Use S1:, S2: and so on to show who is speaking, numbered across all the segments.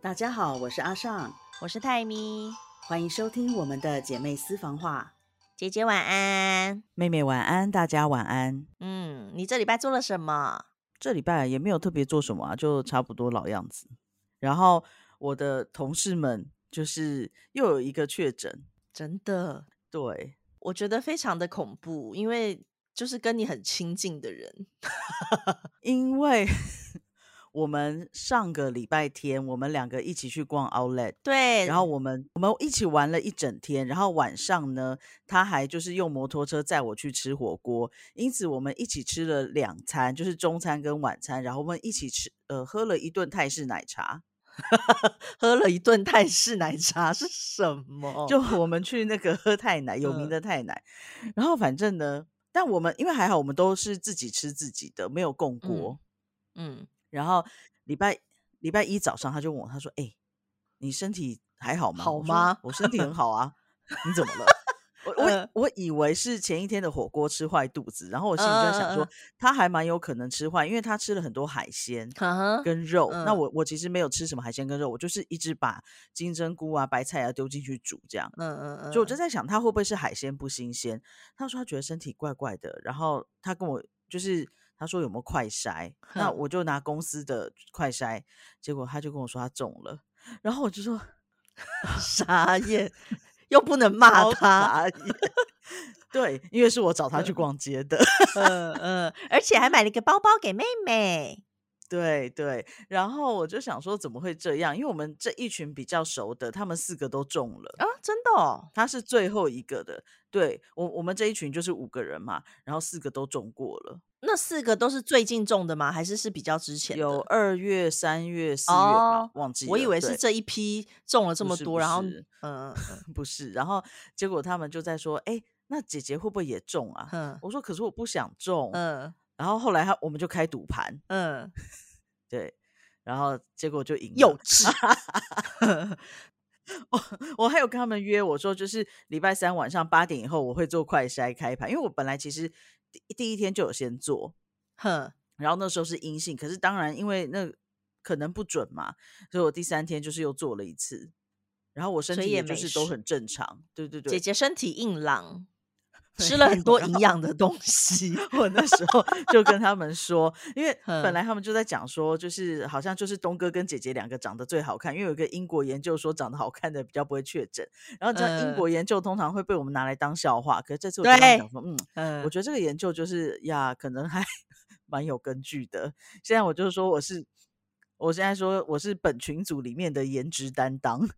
S1: 大家好，我是阿尚，
S2: 我是泰咪，
S1: 欢迎收听我们的姐妹私房话。
S2: 姐姐晚安，
S3: 妹妹晚安，大家晚安。
S2: 嗯，你这礼拜做了什么？
S3: 这礼拜也没有特别做什么啊，就差不多老样子。然后我的同事们就是又有一个确诊，
S2: 真的，
S3: 对
S2: 我觉得非常的恐怖，因为就是跟你很亲近的人，
S3: 因为我们上个礼拜天我们两个一起去逛 Outlet，
S2: 对，
S3: 然后我们我们一起玩了一整天，然后晚上呢，他还就是用摩托车载我去吃火锅，因此我们一起吃了两餐，就是中餐跟晚餐，然后我们一起吃呃喝了一顿泰式奶茶。
S2: 喝了一顿泰式奶茶是什么？
S3: 就我们去那个喝泰奶，有名的泰奶。然后反正呢，但我们因为还好，我们都是自己吃自己的，没有共锅。
S2: 嗯，
S3: 然后礼拜礼拜一早上，他就问我，他说：“哎，你身体还好吗？”
S2: 好吗？
S3: 我身体很好啊。你怎么了？我我我以为是前一天的火锅吃坏肚子，然后我心里就在想说，他还蛮有可能吃坏，因为他吃了很多海鲜跟肉。那我我其实没有吃什么海鲜跟肉，我就是一直把金针菇啊、白菜啊丢进去煮这样。嗯嗯嗯。就我就在想，他会不会是海鲜不新鲜？他说他觉得身体怪怪的，然后他跟我就是他说有没有快筛？那我就拿公司的快筛，结果他就跟我说他中了，然后我就说
S2: 傻眼。又不能骂他，
S3: 对，因为是我找他去逛街的，
S2: 嗯嗯，而且还买了一个包包给妹妹，
S3: 对对，然后我就想说怎么会这样？因为我们这一群比较熟的，他们四个都中了
S2: 啊，真的，哦，
S3: 他是最后一个的，对我我们这一群就是五个人嘛，然后四个都中过了。
S2: 那四个都是最近中的吗？还是是比较之前？
S3: 有二月、三月、四月吧，忘记。
S2: 我以为是这一批中了这么多，然后
S3: 嗯，不是，然后结果他们就在说：“哎，那姐姐会不会也中啊？”嗯，我说：“可是我不想中。”嗯，然后后来他我们就开赌盘，嗯，对，然后结果就赢，
S2: 幼稚。
S3: 我我还有跟他们约，我说就是礼拜三晚上八点以后我会做快筛开盘，因为我本来其实。第第一天就有先做，哼，然后那时候是阴性，可是当然因为那可能不准嘛，所以我第三天就是又做了一次，然后我身体也就是都很正常，对对对，
S2: 姐姐身体硬朗。吃了很多营养的东西，
S3: 我那时候 就跟他们说，因为本来他们就在讲说，就是好像就是东哥跟姐姐两个长得最好看，因为有一个英国研究说长得好看的比较不会确诊，然后这英国研究通常会被我们拿来当笑话，可是这次我跟他们讲说，嗯，我觉得这个研究就是呀，可能还 蛮有根据的。现在我就是说我是，我现在说我是本群组里面的颜值担当。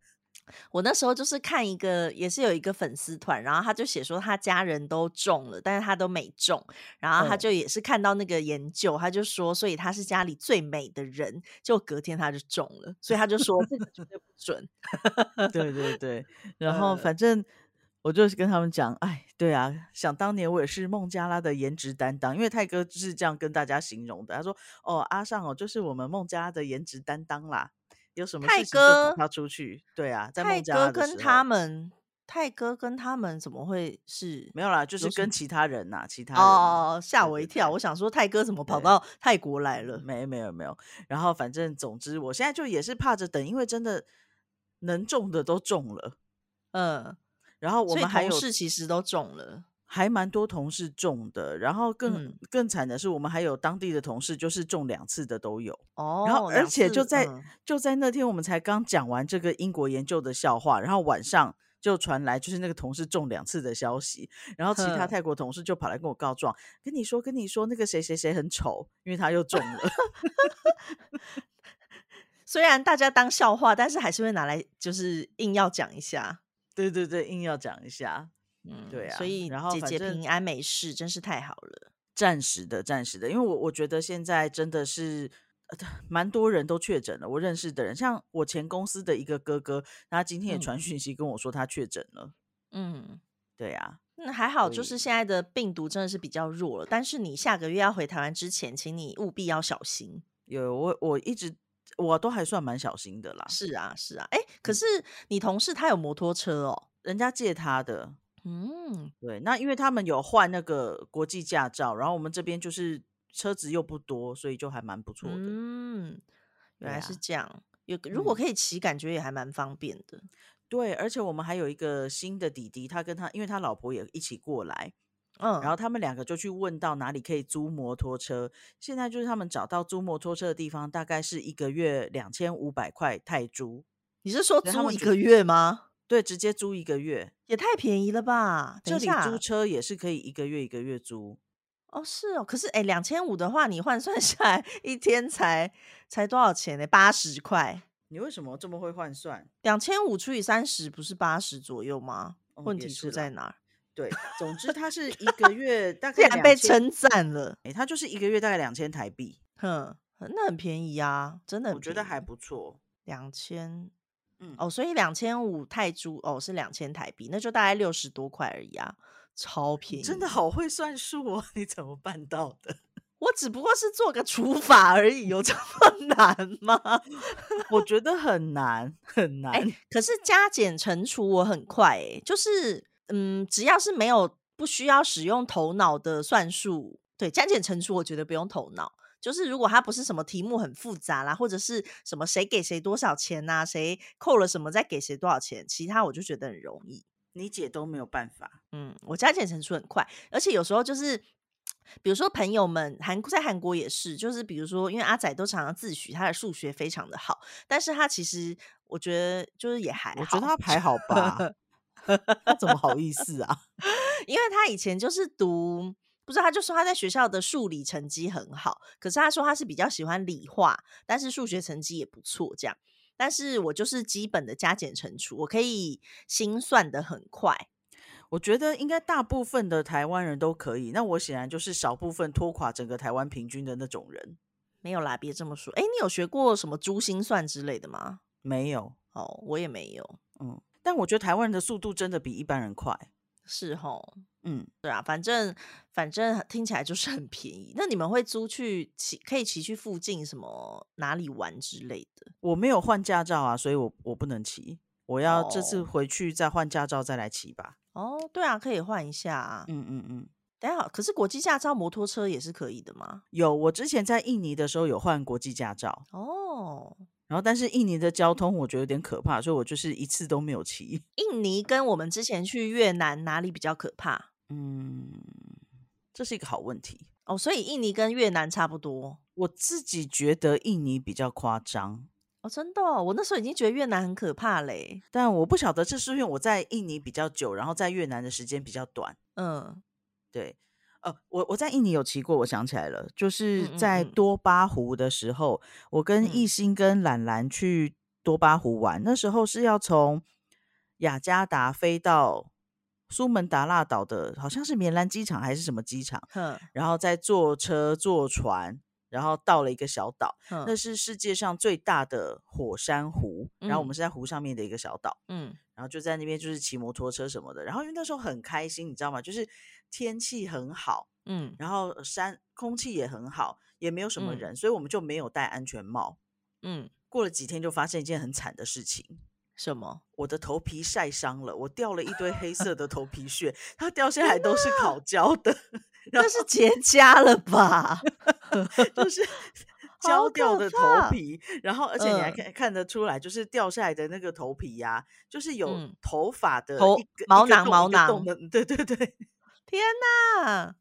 S2: 我那时候就是看一个，也是有一个粉丝团，然后他就写说他家人都中了，但是他都没中，然后他就也是看到那个研究，他就说，所以他是家里最美的人，就隔天他就中了，所以他就说这个绝对不准。
S3: 对对对，然后反正我就是跟他们讲，哎，对啊，想当年我也是孟加拉的颜值担当，因为泰哥就是这样跟大家形容的，他说，哦，阿尚哦，就是我们孟加拉的颜值担当啦。有什么泰哥他出去？对啊，在
S2: 泰哥跟他们，泰哥跟他们怎么会是
S3: 没有啦？就是跟其他人呐，其他人
S2: 哦，吓我一跳！我想说泰哥怎么跑到泰国来了？
S3: 没没有没有。然后反正总之，我现在就也是怕着等，因为真的能中的都中了，嗯。然后我们还有
S2: 事其实都中了。
S3: 还蛮多同事中的，然后更更惨的是，我们还有当地的同事，就是中两次的都有。哦，然后而且就在就在那天，我们才刚讲完这个英国研究的笑话，然后晚上就传来就是那个同事中两次的消息，然后其他泰国同事就跑来跟我告状，跟你说跟你说那个谁谁谁很丑，因为他又中了。
S2: 虽然大家当笑话，但是还是会拿来就是硬要讲一下。
S3: 对对对，硬要讲一下。嗯，对啊，
S2: 所以然后姐姐平安没事，真是太好了。
S3: 暂时的，暂时的，因为我我觉得现在真的是蛮多人都确诊了。我认识的人，像我前公司的一个哥哥，他今天也传讯息跟我说他确诊了。嗯，对啊，
S2: 那还好，就是现在的病毒真的是比较弱了。但是你下个月要回台湾之前，请你务必要小心。
S3: 有我，我一直我都还算蛮小心的啦。
S2: 是啊，是啊，哎，可是你同事他有摩托车哦，
S3: 人家借他的。嗯，对，那因为他们有换那个国际驾照，然后我们这边就是车子又不多，所以就还蛮不错的。嗯，
S2: 原来是这样。有如果可以骑，感觉也还蛮方便的。
S3: 对，而且我们还有一个新的弟弟，他跟他，因为他老婆也一起过来，嗯，然后他们两个就去问到哪里可以租摩托车。现在就是他们找到租摩托车的地方，大概是一个月两千五百块泰铢。
S2: 你是说租一个月吗？
S3: 对，直接租一个月，
S2: 也太便宜了吧？
S3: 这里租车也是可以一个月一个月租。
S2: 哦，是哦，可是哎，两千五的话，你换算 下来一天才才多少钱呢？八十块。
S3: 你为什么这么会换算？
S2: 两千五除以三十不是八十左右吗？问题出在哪儿？
S3: 对，总之它是一个 月大概
S2: 被称赞了。
S3: 哎，它就是一个月大概两千台币。
S2: 哼，那很便宜啊，真的，
S3: 我觉得还不错。
S2: 两千，嗯，哦，所以两千五泰铢哦是两千台币，那就大概六十多块而已啊，超便宜。
S3: 真的好会算数哦，你怎么办到的？
S2: 我只不过是做个除法而已，有这么难吗？
S3: 我觉得很难很难。
S2: 可是加减乘除我很快，哎，就是嗯，只要是没有不需要使用头脑的算术，对加减乘除，我觉得不用头脑。就是如果它不是什么题目很复杂啦，或者是什么谁给谁多少钱呐，谁扣了什么再给谁多少钱，其他我就觉得很容易。
S3: 你姐都没有办法。
S2: 嗯，我加减乘除很快，而且有时候就是。比如说，朋友们韩在韩国也是，就是比如说，因为阿仔都常常自诩他的数学非常的好，但是他其实我觉得就是也还好，
S3: 我觉得他还好吧，他怎么好意思啊？
S2: 因为他以前就是读，不是他就说他在学校的数理成绩很好，可是他说他是比较喜欢理化，但是数学成绩也不错，这样。但是我就是基本的加减乘除，我可以心算的很快。
S3: 我觉得应该大部分的台湾人都可以，那我显然就是少部分拖垮整个台湾平均的那种人。
S2: 没有啦，别这么说。哎，你有学过什么珠心算之类的吗？
S3: 没有。
S2: 哦，我也没有。
S3: 嗯，但我觉得台湾人的速度真的比一般人快。
S2: 是吼。嗯，对啊，反正反正听起来就是很便宜。那你们会租去骑，可以骑去附近什么哪里玩之类的？
S3: 我没有换驾照啊，所以我我不能骑。我要这次回去再换驾照再来骑吧。
S2: 哦，对啊，可以换一下啊。嗯嗯嗯。等下，可是国际驾照摩托车也是可以的吗？
S3: 有，我之前在印尼的时候有换国际驾照。哦。然后，但是印尼的交通我觉得有点可怕，所以我就是一次都没有骑。
S2: 印尼跟我们之前去越南哪里比较可怕？
S3: 嗯，这是一个好问题。
S2: 哦，所以印尼跟越南差不多。
S3: 我自己觉得印尼比较夸张。
S2: 哦，真的，我那时候已经觉得越南很可怕嘞。
S3: 但我不晓得这是因为我在印尼比较久，然后在越南的时间比较短。嗯，对，呃，我我在印尼有骑过，我想起来了，就是在多巴湖的时候，我跟艺兴跟懒懒去多巴湖玩，那时候是要从雅加达飞到苏门答腊岛的，好像是棉兰机场还是什么机场，然后再坐车坐船。然后到了一个小岛，那是世界上最大的火山湖。然后我们是在湖上面的一个小岛，嗯，然后就在那边就是骑摩托车什么的。然后因为那时候很开心，你知道吗？就是天气很好，嗯，然后山空气也很好，也没有什么人，所以我们就没有戴安全帽。嗯，过了几天就发生一件很惨的事情，
S2: 什么？
S3: 我的头皮晒伤了，我掉了一堆黑色的头皮屑，它掉下来都是烤焦的。
S2: 那是结痂了吧？
S3: 就是 焦掉的头皮，然后而且你还看看得出来，就是掉下来的那个头皮呀，就是有头发的
S2: 头毛囊毛囊
S3: 的，对对对，
S2: 天哪，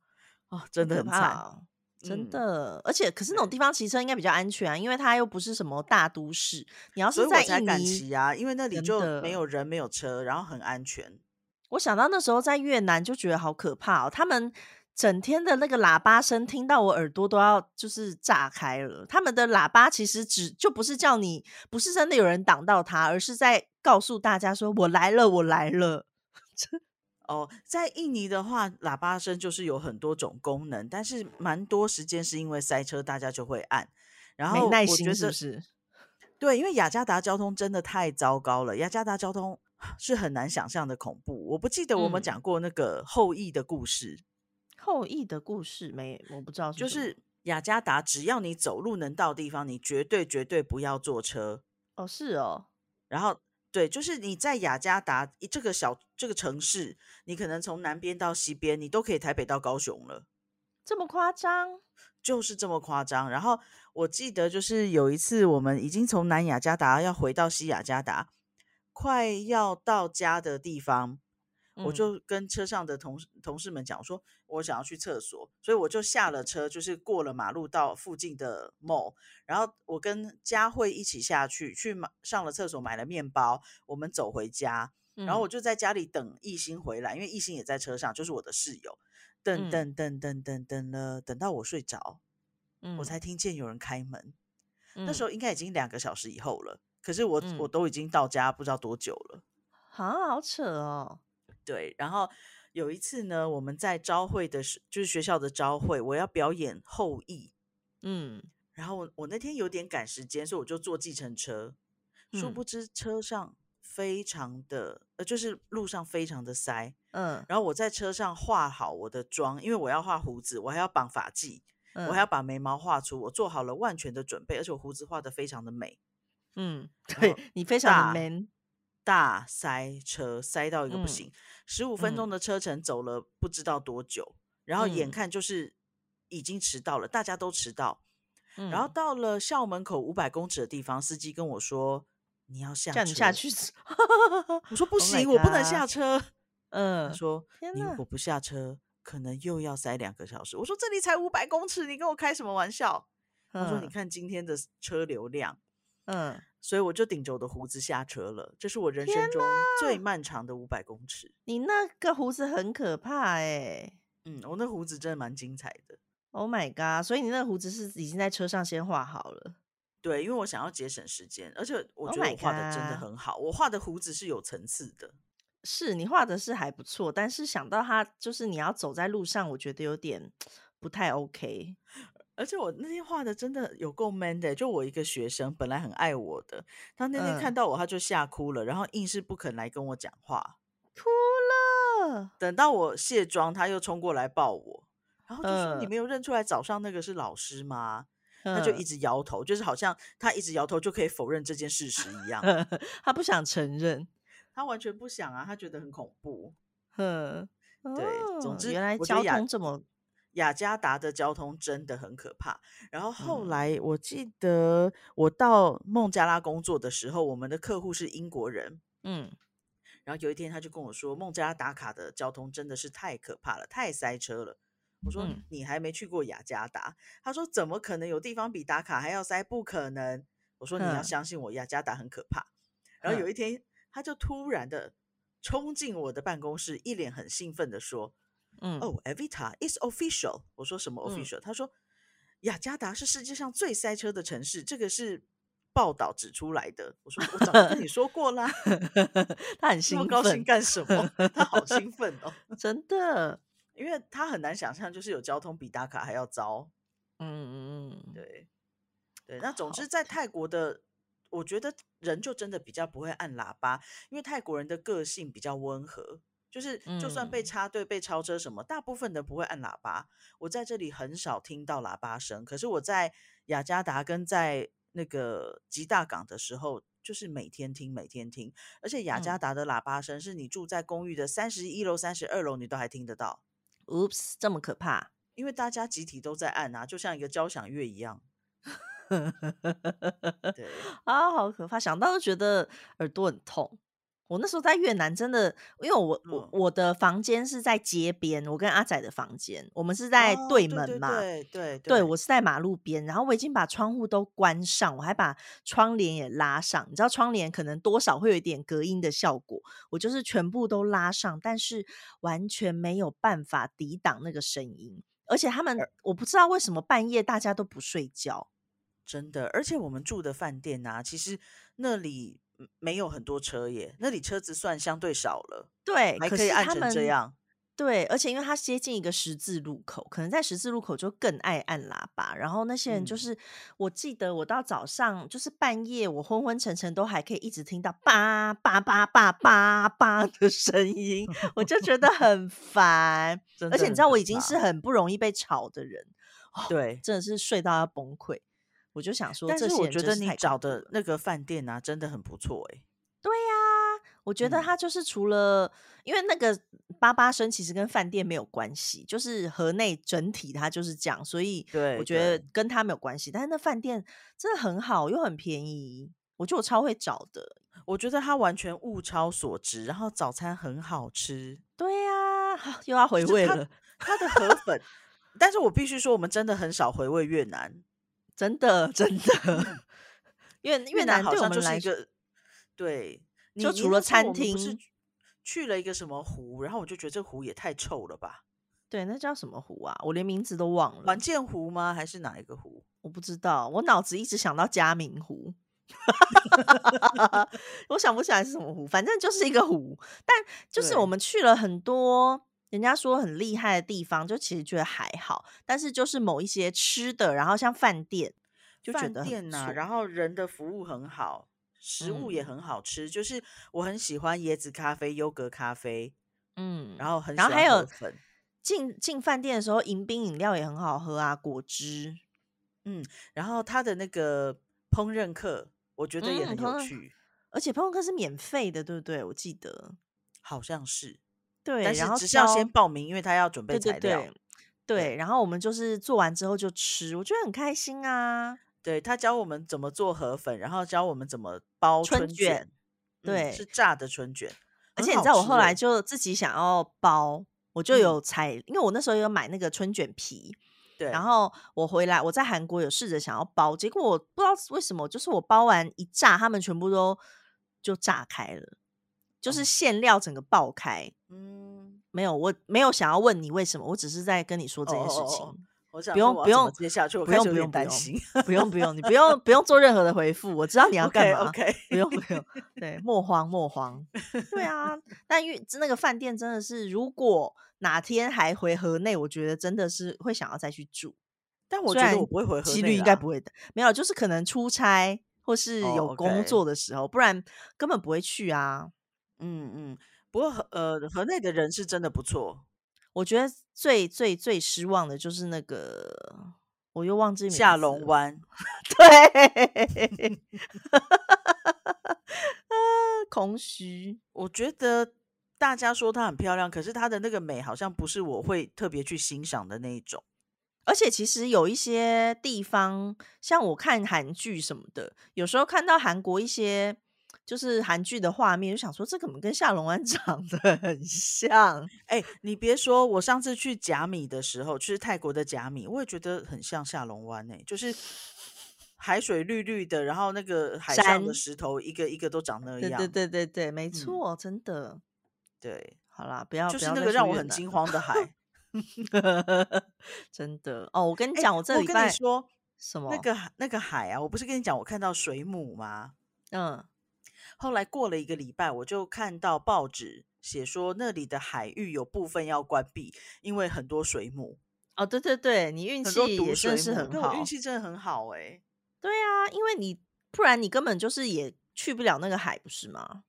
S3: 哦，真的很惨，
S2: 真的，而且可是那种地方骑车应该比较安全啊，因为它又不是什么大都市。你要是在印尼
S3: 骑啊，因为那里就没有人没有车，然后很安全。
S2: 我想到那时候在越南就觉得好可怕哦，他们。整天的那个喇叭声，听到我耳朵都要就是炸开了。他们的喇叭其实只就不是叫你，不是真的有人挡到他，而是在告诉大家说：“我来了，我来了。”
S3: 哦，在印尼的话，喇叭声就是有很多种功能，但是蛮多时间是因为塞车，大家就会按。然后
S2: 耐心是不是？
S3: 对，因为雅加达交通真的太糟糕了，雅加达交通 是很难想象的恐怖。我不记得我们讲过那个后羿的故事。
S2: 后羿的故事没，我不知道。
S3: 就是雅加达，只要你走路能到地方，你绝对绝对不要坐车。
S2: 哦，是哦。
S3: 然后，对，就是你在雅加达这个小这个城市，你可能从南边到西边，你都可以台北到高雄了。
S2: 这么夸张？
S3: 就是这么夸张。然后我记得，就是有一次我们已经从南雅加达要回到西雅加达，快要到家的地方，我就跟车上的同同事们讲说，我想要去厕所，所以我就下了车，就是过了马路到附近的 mall，然后我跟佳慧一起下去，去买上了厕所，买了面包，我们走回家，然后我就在家里等艺兴回来，因为艺兴也在车上，就是我的室友。等等等等等等了，等到我睡着，我才听见有人开门。那时候应该已经两个小时以后了，可是我我都已经到家不知道多久了，
S2: 啊，好扯哦。
S3: 对，然后有一次呢，我们在招会的时，就是学校的招会，我要表演后羿，嗯，然后我我那天有点赶时间，所以我就坐计程车，殊不知车上。非常的呃，就是路上非常的塞，嗯，然后我在车上化好我的妆，因为我要画胡子，我还要绑发髻，我还要把眉毛画出，我做好了万全的准备，而且我胡子画的非常的美，
S2: 嗯，对你非常的 man，
S3: 大塞车塞到一个不行，十五分钟的车程走了不知道多久，然后眼看就是已经迟到了，大家都迟到，然后到了校门口五百公尺的地方，司机跟我说。你要下，
S2: 叫你下去。
S3: 我说 不行，我不能下车。嗯，他说你如果不下车，可能又要塞两个小时。我说这里才五百公尺，你跟我开什么玩笑？他说你看今天的车流量，嗯，所以我就顶着我的胡子下车了。这是我人生中最漫长的五百公尺。
S2: 你那个胡子很可怕哎。
S3: 嗯，我那胡子真的蛮精彩的。
S2: Oh my god！所以你那个胡子是已经在车上先画好了。
S3: 对，因为我想要节省时间，而且我觉得我画的真的很好。我画的胡子是有层次的，
S2: 是你画的是还不错。但是想到他就是你要走在路上，我觉得有点不太 OK。
S3: 而且我那天画的真的有够 man 的，就我一个学生本来很爱我的，他那天看到我他就吓哭了，然后硬是不肯来跟我讲话，
S2: 哭了。
S3: 等到我卸妆，他又冲过来抱我，然后就说：“你没有认出来早上那个是老师吗？”他就一直摇头，就是好像他一直摇头就可以否认这件事实一样。
S2: 他不想承认，
S3: 他完全不想啊，他觉得很恐怖。嗯，对，总之
S2: 原来交通这么
S3: 雅加达的交通真的很可怕。然后后来我记得我到孟加拉工作的时候，我们的客户是英国人。嗯，然后有一天他就跟我说，孟加拉打卡的交通真的是太可怕了，太塞车了。我说你还没去过雅加达，他说怎么可能有地方比打卡还要塞？不可能。我说你要相信我，雅加达很可怕。然后有一天，他就突然的冲进我的办公室，一脸很兴奋的说：“嗯，哦，Evita is official。”我说什么 official？他说雅加达是世界上最塞车的城市，这个是报道指出来的。我说我早就跟你说过啦。
S2: 他很兴奋，
S3: 高兴干什么？他好兴奋哦，
S2: 真的。
S3: 因为他很难想象，就是有交通比打卡还要糟。嗯嗯嗯，对对。那总之，在泰国的，我觉得人就真的比较不会按喇叭，因为泰国人的个性比较温和，就是就算被插队、被超车什么，大部分的不会按喇叭。我在这里很少听到喇叭声，可是我在雅加达跟在那个吉大港的时候，就是每天听、每天听，而且雅加达的喇叭声是你住在公寓的三十一楼、三十二楼，你都还听得到。
S2: Oops，这么可怕！
S3: 因为大家集体都在按啊，就像一个交响乐一样。对
S2: 啊，好可怕！想到就觉得耳朵很痛。我那时候在越南，真的，因为我我我的房间是在街边，我跟阿仔的房间，我们是在对门嘛，
S3: 对对
S2: 对，我是在马路边，然后我已经把窗户都关上，我还把窗帘也拉上，你知道窗帘可能多少会有一点隔音的效果，我就是全部都拉上，但是完全没有办法抵挡那个声音，而且他们我不知道为什么半夜大家都不睡觉，
S3: 真的，而且我们住的饭店啊，其实那里。没有很多车耶，那里车子算相对少了，
S2: 对，
S3: 还可以按成这样。
S2: 对，而且因为它接近一个十字路口，可能在十字路口就更爱按喇叭。然后那些人就是，我记得我到早上就是半夜，我昏昏沉沉都还可以一直听到叭叭叭叭叭叭的声音，我就觉得很烦。而且你知道，我已经是很不容易被吵的人，
S3: 对，
S2: 真的是睡到要崩溃。我就想说，
S3: 但是我觉得你找的那个饭店啊，真的很不错哎。
S2: 对呀，我觉得它就是除了，因为那个八八生其实跟饭店没有关系，就是河内整体它就是这样，所以我觉得跟它没有关系。但是那饭店真的很好，又很便宜，我觉得我超会找的。
S3: 我觉得它完全物超所值，然后早餐很好吃。
S2: 对呀，又要回味了。
S3: 它的河粉，但是我必须说，我们真的很少回味越南，
S2: 真的真的。越越南
S3: 好像就是一个对。
S2: 就除了餐厅，
S3: 去了一个什么湖，然后我就觉得这湖也太臭了吧？
S2: 对，那叫什么湖啊？我连名字都忘了。
S3: 环建湖吗？还是哪一个湖？
S2: 我不知道，我脑子一直想到嘉明湖，我想不起来是什么湖，反正就是一个湖。但就是我们去了很多人家说很厉害的地方，就其实觉得还好。但是就是某一些吃的，然后像饭店，就觉得
S3: 店呐，然后人的服务很好。食物也很好吃，就是我很喜欢椰子咖啡、优格咖啡，嗯，然后很
S2: 然后还有进进饭店的时候，迎宾饮料也很好喝啊，果汁，
S3: 嗯，然后他的那个烹饪课，我觉得也很有趣，
S2: 而且烹饪课是免费的，对不对？我记得
S3: 好像是，
S2: 对，
S3: 但
S2: 是
S3: 只是要先报名，因为他要准备材料，
S2: 对，然后我们就是做完之后就吃，我觉得很开心啊。
S3: 对他教我们怎么做河粉，然后教我们怎么包春卷，
S2: 对，
S3: 是炸的春卷。
S2: 而且你知道，我后来就自己想要包，我就有采，因为我那时候有买那个春卷皮，
S3: 对。
S2: 然后我回来，我在韩国有试着想要包，结果我不知道为什么，就是我包完一炸，他们全部都就炸开了，就是馅料整个爆开。嗯，没有，我没有想要问你为什么，我只是在跟你说这件事情。
S3: 不用不用接下去，我
S2: 不用不用担心，不用不用，你不 用不用做任何的回复，我知道你要干
S3: 嘛。OK，
S2: 不用不用，对，莫慌莫慌。对啊，但因为那个饭店真的是，如果哪天还回河内，我觉得真的是会想要再去住。
S3: 但我觉得我不会回河内，
S2: 几率应该不会的。没有，就是可能出差或是有工作的时候，不然根本不会去啊。
S3: 嗯嗯，不过呃，河内的人是真的不错。
S2: 我觉得最最最失望的就是那个，我又忘记
S3: 下龙湾，
S2: 对，啊，空虚。
S3: 我觉得大家说它很漂亮，可是它的那个美好像不是我会特别去欣赏的那一种。
S2: 而且其实有一些地方，像我看韩剧什么的，有时候看到韩国一些。就是韩剧的画面，就想说这怎么跟下龙湾 长得很像。
S3: 哎，你别说，我上次去甲米的时候，去泰国的甲米，我也觉得很像下龙湾哎，就是海水绿绿的，然后那个海上的石头一个一个都长那样。
S2: 对对对对对，没错，真的。
S3: 对，
S2: 好啦，不要
S3: 就是那个让我很惊慌的海，
S2: 真的哦。我跟你讲，我这里
S3: 跟你说
S2: 什么？
S3: 那个那个海啊，我不是跟你讲，我看到水母吗？嗯。后来过了一个礼拜，我就看到报纸写说那里的海域有部分要关闭，因为很多水母。
S2: 哦，对对对，你运气也真是很好，
S3: 运气真的很好哎。
S2: 对啊，因为你不然你根本就是也去不了那个海，不是吗？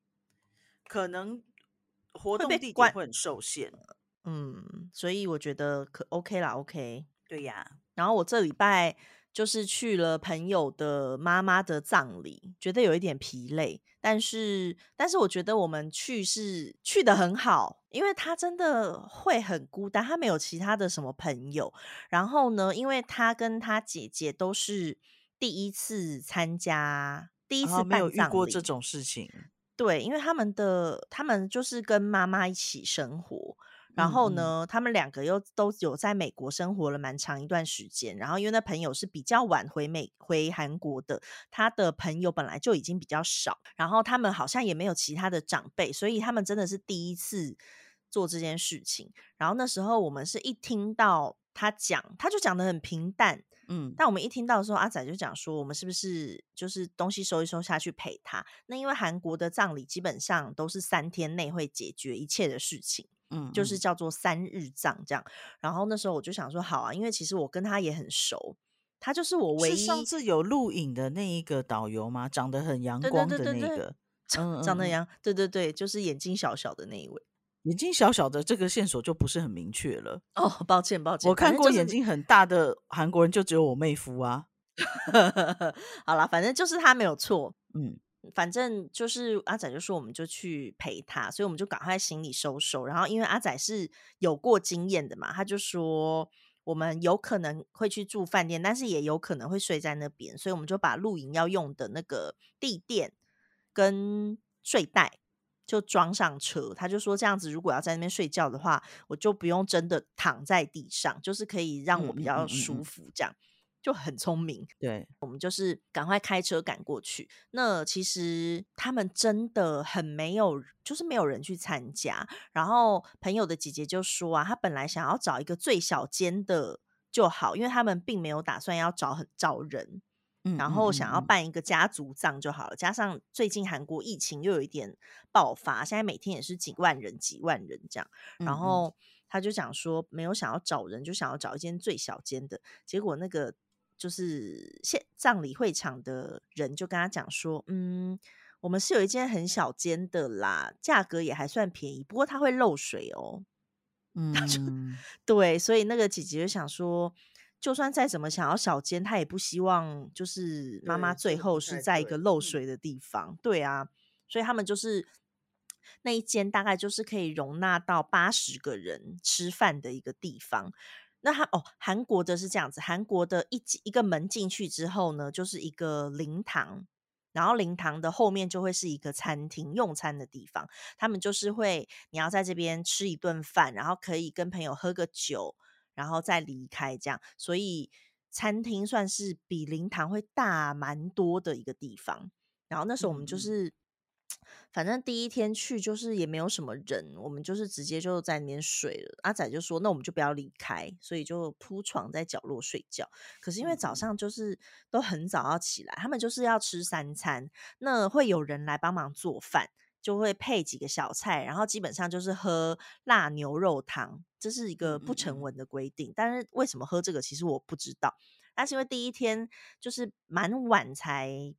S3: 可能活动地点会很受限。
S2: 嗯，所以我觉得可 OK 啦，OK。
S3: 对呀，
S2: 然后我这礼拜。就是去了朋友的妈妈的葬礼，觉得有一点疲累，但是但是我觉得我们去是去的很好，因为他真的会很孤单，他没有其他的什么朋友。然后呢，因为他跟他姐姐都是第一次参加，第一次
S3: 没有遇过这种事情。
S2: 对，因为他们的他们就是跟妈妈一起生活。然后呢，他们两个又都有在美国生活了蛮长一段时间。然后因为那朋友是比较晚回美回韩国的，他的朋友本来就已经比较少。然后他们好像也没有其他的长辈，所以他们真的是第一次做这件事情。然后那时候我们是一听到他讲，他就讲的很平淡，嗯。但我们一听到的时候，阿仔就讲说，我们是不是就是东西收一收下去陪他？那因为韩国的葬礼基本上都是三天内会解决一切的事情。嗯，就是叫做三日葬这样。然后那时候我就想说，好啊，因为其实我跟他也很熟，他就是我唯一
S3: 上次有录影的那一个导游吗？长得很阳光的那个，
S2: 长长得阳，对对对，就是眼睛小小的那一位。
S3: 眼睛小小的这个线索就不是很明确了。哦，
S2: 抱歉抱歉，
S3: 我看过眼睛很大的韩国人，就只有我妹夫啊。
S2: 好了，反正就是他没有错。嗯。反正就是阿仔就说我们就去陪他，所以我们就赶快行李收收。然后因为阿仔是有过经验的嘛，他就说我们有可能会去住饭店，但是也有可能会睡在那边，所以我们就把露营要用的那个地垫跟睡袋就装上车。他就说这样子，如果要在那边睡觉的话，我就不用真的躺在地上，就是可以让我比较舒服这样。就很聪明，
S3: 对
S2: 我们就是赶快开车赶过去。那其实他们真的很没有，就是没有人去参加。然后朋友的姐姐就说啊，她本来想要找一个最小间的就好，因为他们并没有打算要找很找人，然后想要办一个家族葬就好了。加上最近韩国疫情又有一点爆发，现在每天也是几万人、几万人这样，然后他就讲说没有想要找人，就想要找一间最小间的。结果那个。就是现葬礼会场的人就跟他讲说，嗯，我们是有一间很小间的啦，价格也还算便宜，不过它会漏水哦。嗯，对，所以那个姐姐就想说，就算再怎么想要小间，她也不希望就是妈妈最后是在一个漏水的地方。对啊，所以他们就是那一间大概就是可以容纳到八十个人吃饭的一个地方。那他哦，韩国的是这样子，韩国的一一个门进去之后呢，就是一个灵堂，然后灵堂的后面就会是一个餐厅，用餐的地方。他们就是会，你要在这边吃一顿饭，然后可以跟朋友喝个酒，然后再离开这样。所以餐厅算是比灵堂会大蛮多的一个地方。然后那时候我们就是。反正第一天去就是也没有什么人，我们就是直接就在里面睡了。阿仔就说：“那我们就不要离开，所以就铺床在角落睡觉。”可是因为早上就是都很早要起来，他们就是要吃三餐，那会有人来帮忙做饭，就会配几个小菜，然后基本上就是喝辣牛肉汤，这是一个不成文的规定。但是为什么喝这个，其实我不知道。但是因为第一天就是蛮晚才。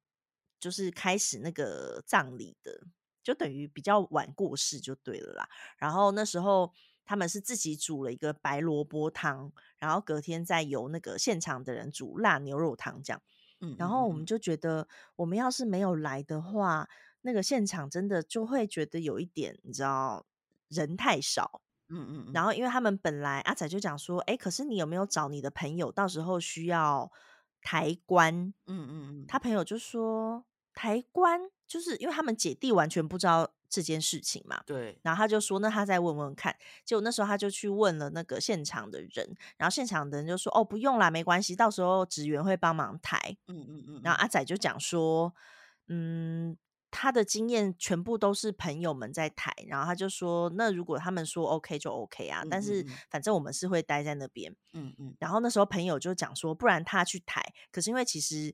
S2: 就是开始那个葬礼的，就等于比较晚过世就对了啦。然后那时候他们是自己煮了一个白萝卜汤，然后隔天再由那个现场的人煮辣牛肉汤这样。嗯，然后我们就觉得，我们要是没有来的话，那个现场真的就会觉得有一点，你知道人太少。嗯嗯。然后因为他们本来阿仔就讲说，哎，可是你有没有找你的朋友，到时候需要抬棺？嗯嗯嗯。他朋友就说。抬棺就是因为他们姐弟完全不知道这件事情嘛，
S3: 对。
S2: 然后他就说：“那他再问问看。”结果那时候他就去问了那个现场的人，然后现场的人就说：“哦，不用啦，没关系，到时候职员会帮忙抬。”嗯嗯嗯。然后阿仔就讲说：“嗯，他的经验全部都是朋友们在抬。”然后他就说：“那如果他们说 OK 就 OK 啊，但是反正我们是会待在那边。”嗯嗯。然后那时候朋友就讲说：“不然他去抬。”可是因为其实。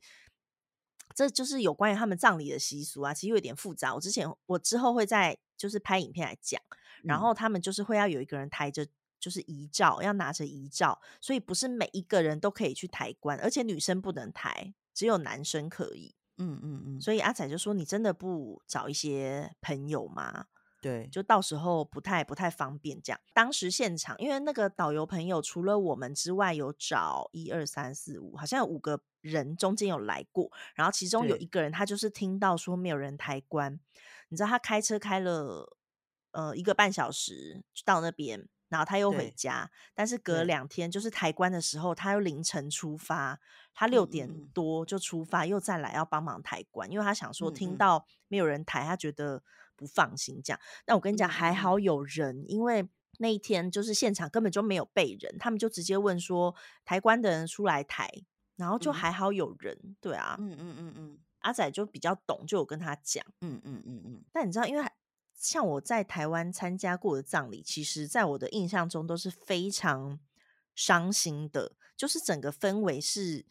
S2: 这就是有关于他们葬礼的习俗啊，其实有点复杂。我之前我之后会在就是拍影片来讲，然后他们就是会要有一个人抬着，就是遗照，要拿着遗照，所以不是每一个人都可以去抬棺，而且女生不能抬，只有男生可以。嗯嗯嗯。所以阿仔就说：“你真的不找一些朋友吗？”
S3: 对，
S2: 就到时候不太不太方便这样。当时现场，因为那个导游朋友除了我们之外，有找一二三四五，好像有五个人中间有来过。然后其中有一个人，他就是听到说没有人抬棺，你知道他开车开了呃一个半小时到那边，然后他又回家。但是隔两天就是抬棺的时候，他又凌晨出发，他六点多就出发，又再来要帮忙抬棺，因为他想说听到没有人抬，他觉得。不放心这样，但我跟你讲，还好有人，因为那一天就是现场根本就没有被人，他们就直接问说抬棺的人出来抬，然后就还好有人，对啊，嗯嗯嗯嗯，阿仔就比较懂，就有跟他讲，嗯嗯嗯嗯。但你知道，因为像我在台湾参加过的葬礼，其实在我的印象中都是非常伤心的，就是整个氛围是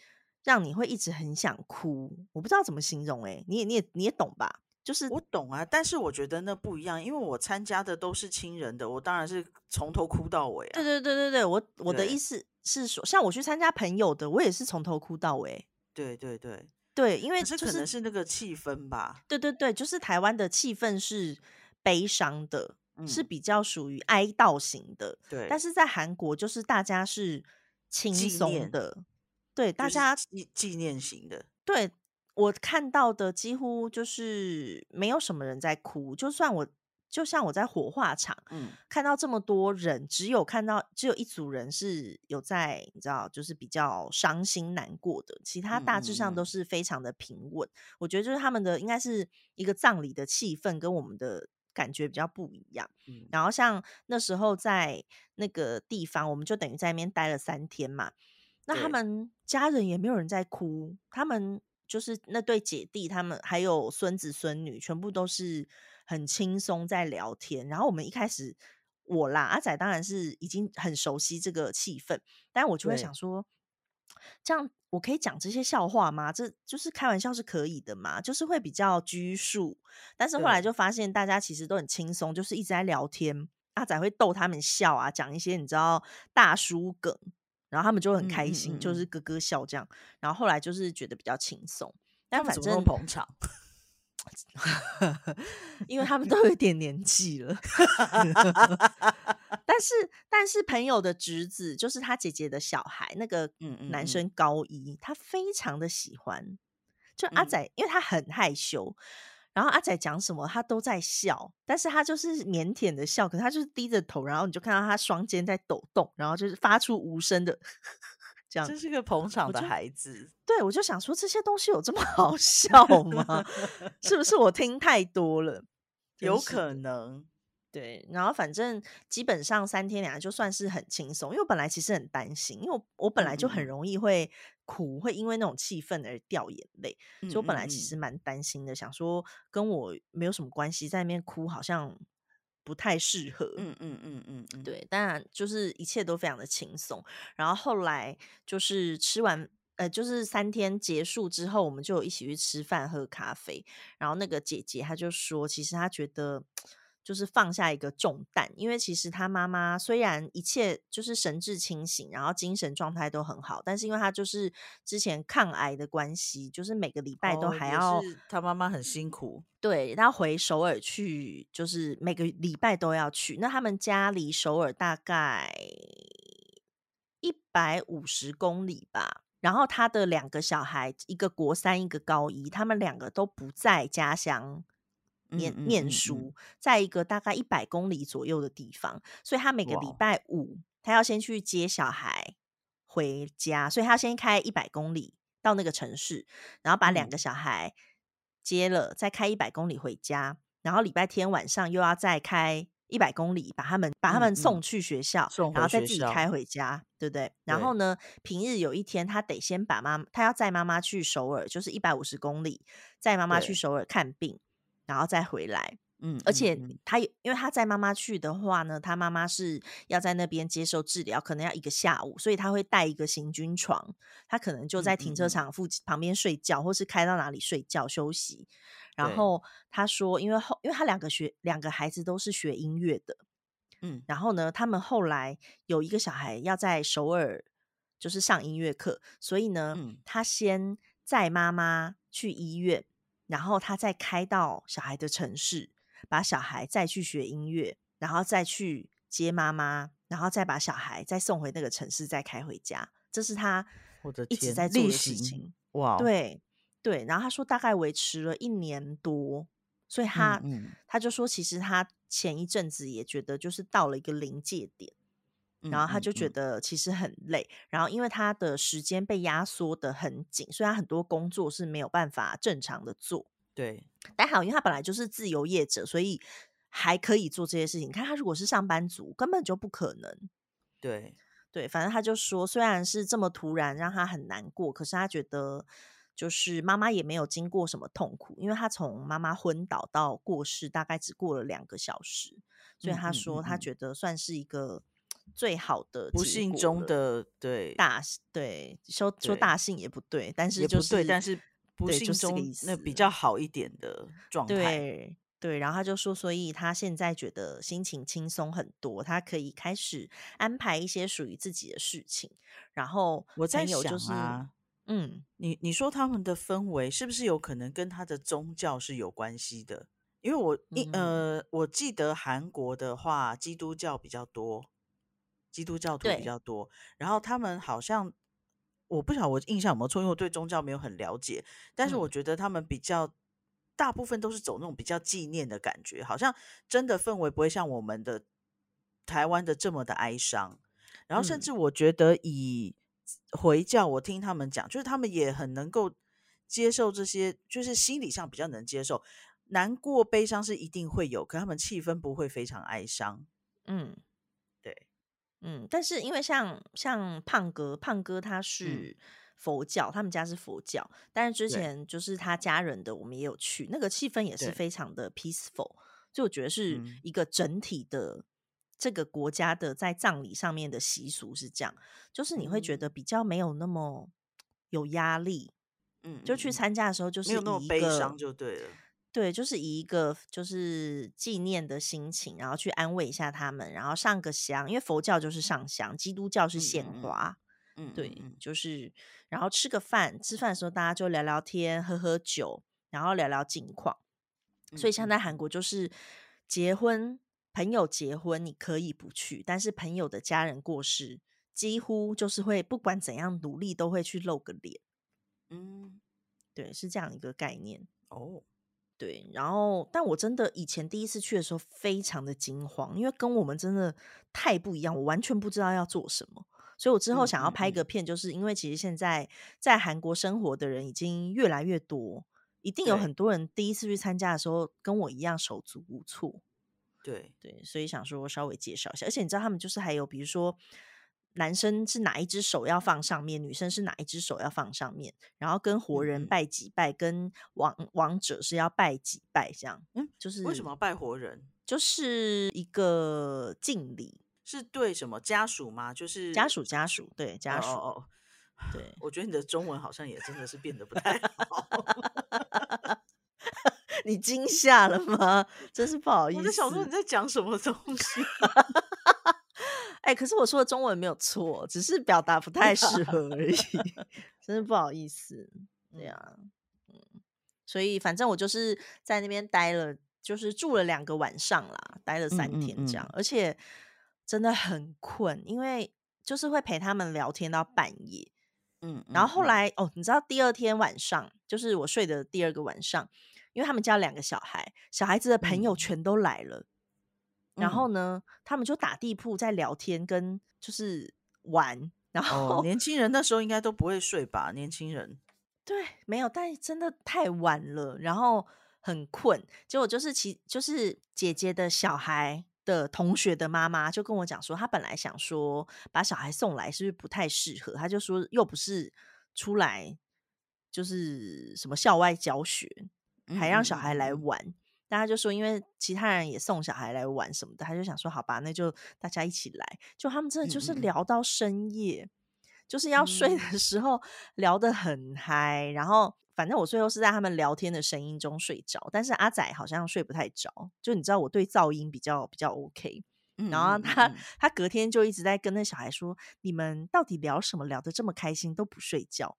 S2: 让你会一直很想哭，我不知道怎么形容，哎，你也你也你也懂吧？就是
S3: 我懂啊，但是我觉得那不一样，因为我参加的都是亲人的，我当然是从头哭到尾啊。
S2: 对对对对对，我我的意思是说，像我去参加朋友的，我也是从头哭到尾。
S3: 对对对
S2: 对，因为
S3: 这可能是那个气氛吧。
S2: 对对对，就是台湾的气氛是悲伤的，是比较属于哀悼型的。
S3: 对，
S2: 但是在韩国就是大家是轻松的，对，大家
S3: 纪纪念型的。
S2: 对。我看到的几乎就是没有什么人在哭，就算我。就像我在火化场，嗯，看到这么多人，只有看到只有一组人是有在，你知道，就是比较伤心难过的，其他大致上都是非常的平稳。我觉得就是他们的应该是一个葬礼的气氛跟我们的感觉比较不一样。然后像那时候在那个地方，我们就等于在那边待了三天嘛，那他们家人也没有人在哭，他们就是那对姐弟，他们还有孙子孙女，全部都是。很轻松在聊天，然后我们一开始我啦阿仔当然是已经很熟悉这个气氛，但我就会想说，这样我可以讲这些笑话吗？这就是开玩笑是可以的嘛？就是会比较拘束，但是后来就发现大家其实都很轻松，就是一直在聊天，阿仔会逗他们笑啊，讲一些你知道大叔梗，然后他们就很开心，就是咯咯笑这样，然后后来就是觉得比较轻松，但反正
S3: 捧场。
S2: 因为他们都有点年纪了，但是但是朋友的侄子就是他姐姐的小孩，那个男生高一，他非常的喜欢。就阿仔，因为他很害羞，然后阿仔讲什么他都在笑，但是他就是腼腆的笑，可是他就是低着头，然后你就看到他双肩在抖动，然后就是发出无声的。这样，
S3: 这是个捧场的孩子。
S2: 对，我就想说这些东西有这么 好笑吗？是不是我听太多了？
S3: 有可能。
S2: 对，然后反正基本上三天两夜就算是很轻松，因为我本来其实很担心，因为我我本来就很容易会哭，会因为那种气氛而掉眼泪，所以我本来其实蛮担心的，想说跟我没有什么关系，在那边哭好像。不太适合，嗯嗯嗯嗯嗯，对，当然就是一切都非常的轻松。然后后来就是吃完，呃，就是三天结束之后，我们就一起去吃饭喝咖啡。然后那个姐姐她就说，其实她觉得。就是放下一个重担，因为其实他妈妈虽然一切就是神志清醒，然后精神状态都很好，但是因为他就是之前抗癌的关系，就是每个礼拜都还要
S3: 他妈妈很辛苦，
S2: 对，他回首尔去，就是每个礼拜都要去。那他们家离首尔大概一百五十公里吧，然后他的两个小孩，一个国三，一个高一，他们两个都不在家乡。念念书，在一个大概一百公里左右的地方，所以他每个礼拜五，他要先去接小孩回家，所以他先开一百公里到那个城市，然后把两个小孩接了，再开一百公里回家，然后礼拜天晚上又要再开一百公里，把他们把他们送去学校，然后再自己开回家，对不对？然后呢，平日有一天他得先把妈，他要载妈妈去首尔，就是一百五十公里，载妈妈去首尔看病。然后再回来，嗯，而且他因为他在妈妈去的话呢，他妈妈是要在那边接受治疗，可能要一个下午，所以他会带一个行军床，他可能就在停车场附近旁边睡觉，或是开到哪里睡觉休息。然后他说，因为后因为他两个学两个孩子都是学音乐的，嗯，然后呢，他们后来有一个小孩要在首尔就是上音乐课，所以呢，他先载妈妈去医院。然后他再开到小孩的城市，把小孩再去学音乐，然后再去接妈妈，然后再把小孩再送回那个城市，再开回家。这是他一直在做的事情。哇，对对。然后他说大概维持了一年多，所以他他就说，其实他前一阵子也觉得就是到了一个临界点。然后他就觉得其实很累，然后因为他的时间被压缩的很紧，所以他很多工作是没有办法正常的做。
S3: 对，
S2: 但好，因为他本来就是自由业者，所以还可以做这些事情。看他如果是上班族，根本就不可能。
S3: 对
S2: 对，反正他就说，虽然是这么突然让他很难过，可是他觉得就是妈妈也没有经过什么痛苦，因为他从妈妈昏倒到过世大概只过了两个小时，所以他说他觉得算是一个。最好的
S3: 不幸中的对
S2: 大对说说大幸也不对，但是就是
S3: 对，但是不幸中那比较好一点的状态。
S2: 对对，然后他就说，所以他现在觉得心情轻松很多，他可以开始安排一些属于自己的事情。然后
S3: 我在想啊，嗯，你你说他们的氛围是不是有可能跟他的宗教是有关系的？因为我一呃，我记得韩国的话，基督教比较多。基督教徒比较多，然后他们好像我不晓得我印象有没有错，因为我对宗教没有很了解，但是我觉得他们比较大部分都是走那种比较纪念的感觉，好像真的氛围不会像我们的台湾的这么的哀伤。然后甚至我觉得以回教，我听他们讲，就是他们也很能够接受这些，就是心理上比较能接受，难过悲伤是一定会有，可他们气氛不会非常哀伤。嗯，对。
S2: 嗯，但是因为像像胖哥，胖哥他是佛教，他们家是佛教，但是之前就是他家人的，我们也有去，那个气氛也是非常的 peaceful，就我觉得是一个整体的这个国家的在葬礼上面的习俗是这样，就是你会觉得比较没有那么有压力，嗯，就去参加的时候就是
S3: 没有那么悲伤就对了。
S2: 对，就是以一个就是纪念的心情，然后去安慰一下他们，然后上个香，因为佛教就是上香，基督教是献花，嗯，对，就是然后吃个饭，吃饭的时候大家就聊聊天，喝喝酒，然后聊聊近况。所以像在韩国，就是结婚朋友结婚你可以不去，但是朋友的家人过世，几乎就是会不管怎样努力都会去露个脸。嗯，对，是这样一个概念哦。对，然后，但我真的以前第一次去的时候非常的惊慌，因为跟我们真的太不一样，我完全不知道要做什么。所以我之后想要拍个片，就是因为其实现在在韩国生活的人已经越来越多，一定有很多人第一次去参加的时候跟我一样手足无措。
S3: 对
S2: 对，所以想说稍微介绍一下，而且你知道他们就是还有比如说。男生是哪一只手要放上面，女生是哪一只手要放上面，然后跟活人拜几拜，跟王王者是要拜几拜，这样，嗯，就是
S3: 为什么要拜活人？
S2: 就是一个敬礼，
S3: 是对什么家属吗？就是
S2: 家属家属，对家属，哦对，
S3: 我觉得你的中文好像也真的是变得不太好，
S2: 你惊吓了吗？真是不好意思，我
S3: 在想说你在讲什么东西。
S2: 哎，可是我说的中文没有错，只是表达不太适合而已，真是不好意思。对呀，嗯，所以反正我就是在那边待了，就是住了两个晚上啦，待了三天这样，而且真的很困，因为就是会陪他们聊天到半夜。嗯，然后后来哦，你知道第二天晚上，就是我睡的第二个晚上，因为他们家两个小孩，小孩子的朋友全都来了。然后呢，他们就打地铺在聊天，跟就是玩。然后
S3: 年轻人那时候应该都不会睡吧？年轻人
S2: 对，没有，但真的太晚了，然后很困。结果就是其就是姐姐的小孩的同学的妈妈就跟我讲说，她本来想说把小孩送来是不是不太适合？她就说又不是出来就是什么校外教学，还让小孩来玩。大家就说，因为其他人也送小孩来玩什么的，他就想说，好吧，那就大家一起来。就他们真的就是聊到深夜，就是要睡的时候聊得很嗨。然后，反正我最后是在他们聊天的声音中睡着，但是阿仔好像睡不太着。就你知道，我对噪音比较比较 OK。然后他他隔天就一直在跟那小孩说：“你们到底聊什么？聊得这么开心都不睡觉。”